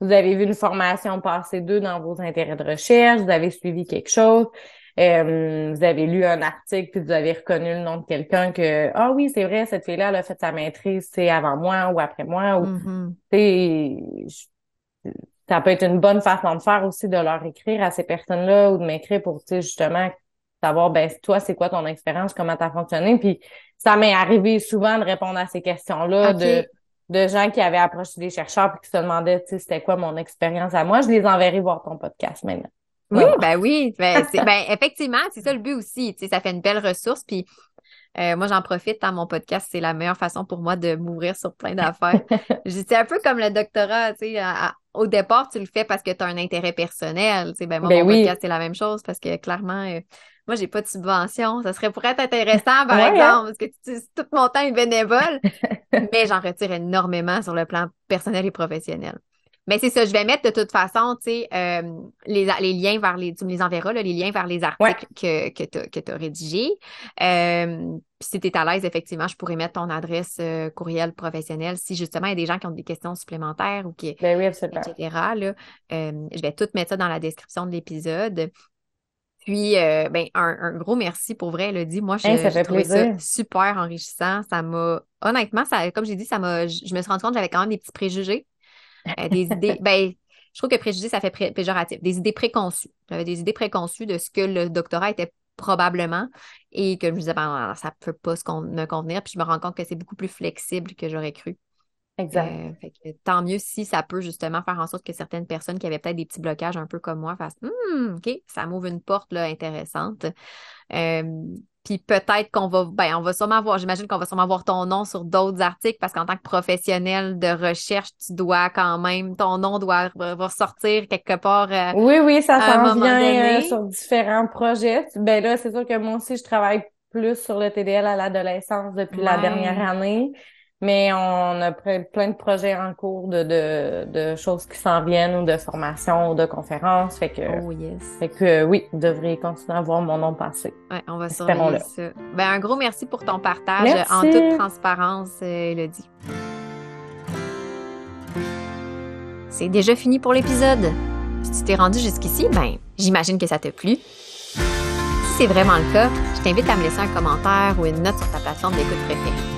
vous avez vu une formation passer d'eux dans vos intérêts de recherche, vous avez suivi quelque chose, euh, vous avez lu un article puis vous avez reconnu le nom de quelqu'un que ah oui, c'est vrai, cette fille-là, elle a fait sa maîtrise, c'est avant moi ou après moi ou tu sais, je- ça peut être une bonne façon de faire aussi de leur écrire à ces personnes-là ou de m'écrire pour, tu sais, justement, savoir, ben, toi, c'est quoi ton expérience, comment t'as fonctionné? Puis, ça m'est arrivé souvent de répondre à ces questions-là de, de gens qui avaient approché des chercheurs puis qui se demandaient, tu sais, c'était quoi mon expérience à moi? Je les enverrai voir ton podcast maintenant. Oui, ben oui, ben, [laughs] c'est- ben, effectivement, c'est ça le but aussi. Tu sais, ça fait une belle ressource. Puis euh, moi, j'en profite dans mon podcast. C'est la meilleure façon pour moi de m'ouvrir sur plein d'affaires. [laughs] C'est un peu comme le doctorat. Tu sais, à- à- au départ, tu le fais parce que tu as un intérêt personnel. Tu sais, ben, moi, Ben mon oui. podcast, c'est la même chose parce que clairement, euh, moi, j'ai pas de subvention. Ça serait pour être intéressant, par Ouais, hein? exemple, parce que tu tout mon temps est bénévole. [laughs] mais j'en retire énormément sur le plan personnel et professionnel. Mais c'est ça, je vais mettre de toute façon, tu sais, euh, les, les liens vers les, tu me les enverras, là, les liens vers les articles que, que tu as rédigés. Euh, puis si tu es à l'aise, effectivement, je pourrais mettre ton adresse euh, courriel professionnel si justement il y a des gens qui ont des questions supplémentaires ou qui, Ben oui, absolument. etc. Là, je vais tout mettre ça dans la description de l'épisode. Puis, euh, ben, un, un gros merci pour vrai, Elodie. Moi, je, Hey, ça trouvé ça super enrichissant. Ça m'a, honnêtement, ça, comme j'ai dit, ça m'a, je me suis rendu compte que j'avais quand même des petits préjugés, euh, des idées. [laughs] Ben, je trouve que préjugé, ça fait pré- péjoratif. Des idées préconçues. J'avais des idées préconçues de ce que le doctorat était probablement et que je me disais, ben, ça peut pas se con- me convenir. Puis je me rends compte que c'est beaucoup plus flexible que j'aurais cru. Exact. Euh, fait que tant mieux si ça peut justement faire en sorte que certaines personnes qui avaient peut-être des petits blocages un peu comme moi fassent Hum, OK, ça m'ouvre une porte là, intéressante. Euh, puis peut-être qu'on va, ben, on va sûrement voir, j'imagine qu'on va sûrement voir ton nom sur d'autres articles parce qu'en tant que professionnel de recherche, tu dois quand même, ton nom doit ressortir quelque part. euh, Oui, oui, ça s'en vient euh, donné. sur différents projets. Ben là, c'est sûr que moi aussi, je travaille plus sur le TDL à l'adolescence depuis la dernière année. Mais on a plein de projets en cours de, de, de choses qui s'en viennent ou de formations ou de conférences. Fait que, Oh yes. fait que euh, oui, vous devriez continuer à voir mon nom passer. Ouais, on va surveiller ça. Ben, un gros merci pour ton partage Merci. en toute transparence, euh, Elodie. C'est déjà fini pour l'épisode. Si tu t'es rendu jusqu'ici, ben, j'imagine que ça t'a plu. Si c'est vraiment le cas, je t'invite à me laisser un commentaire ou une note sur ta plateforme d'écoute préférée.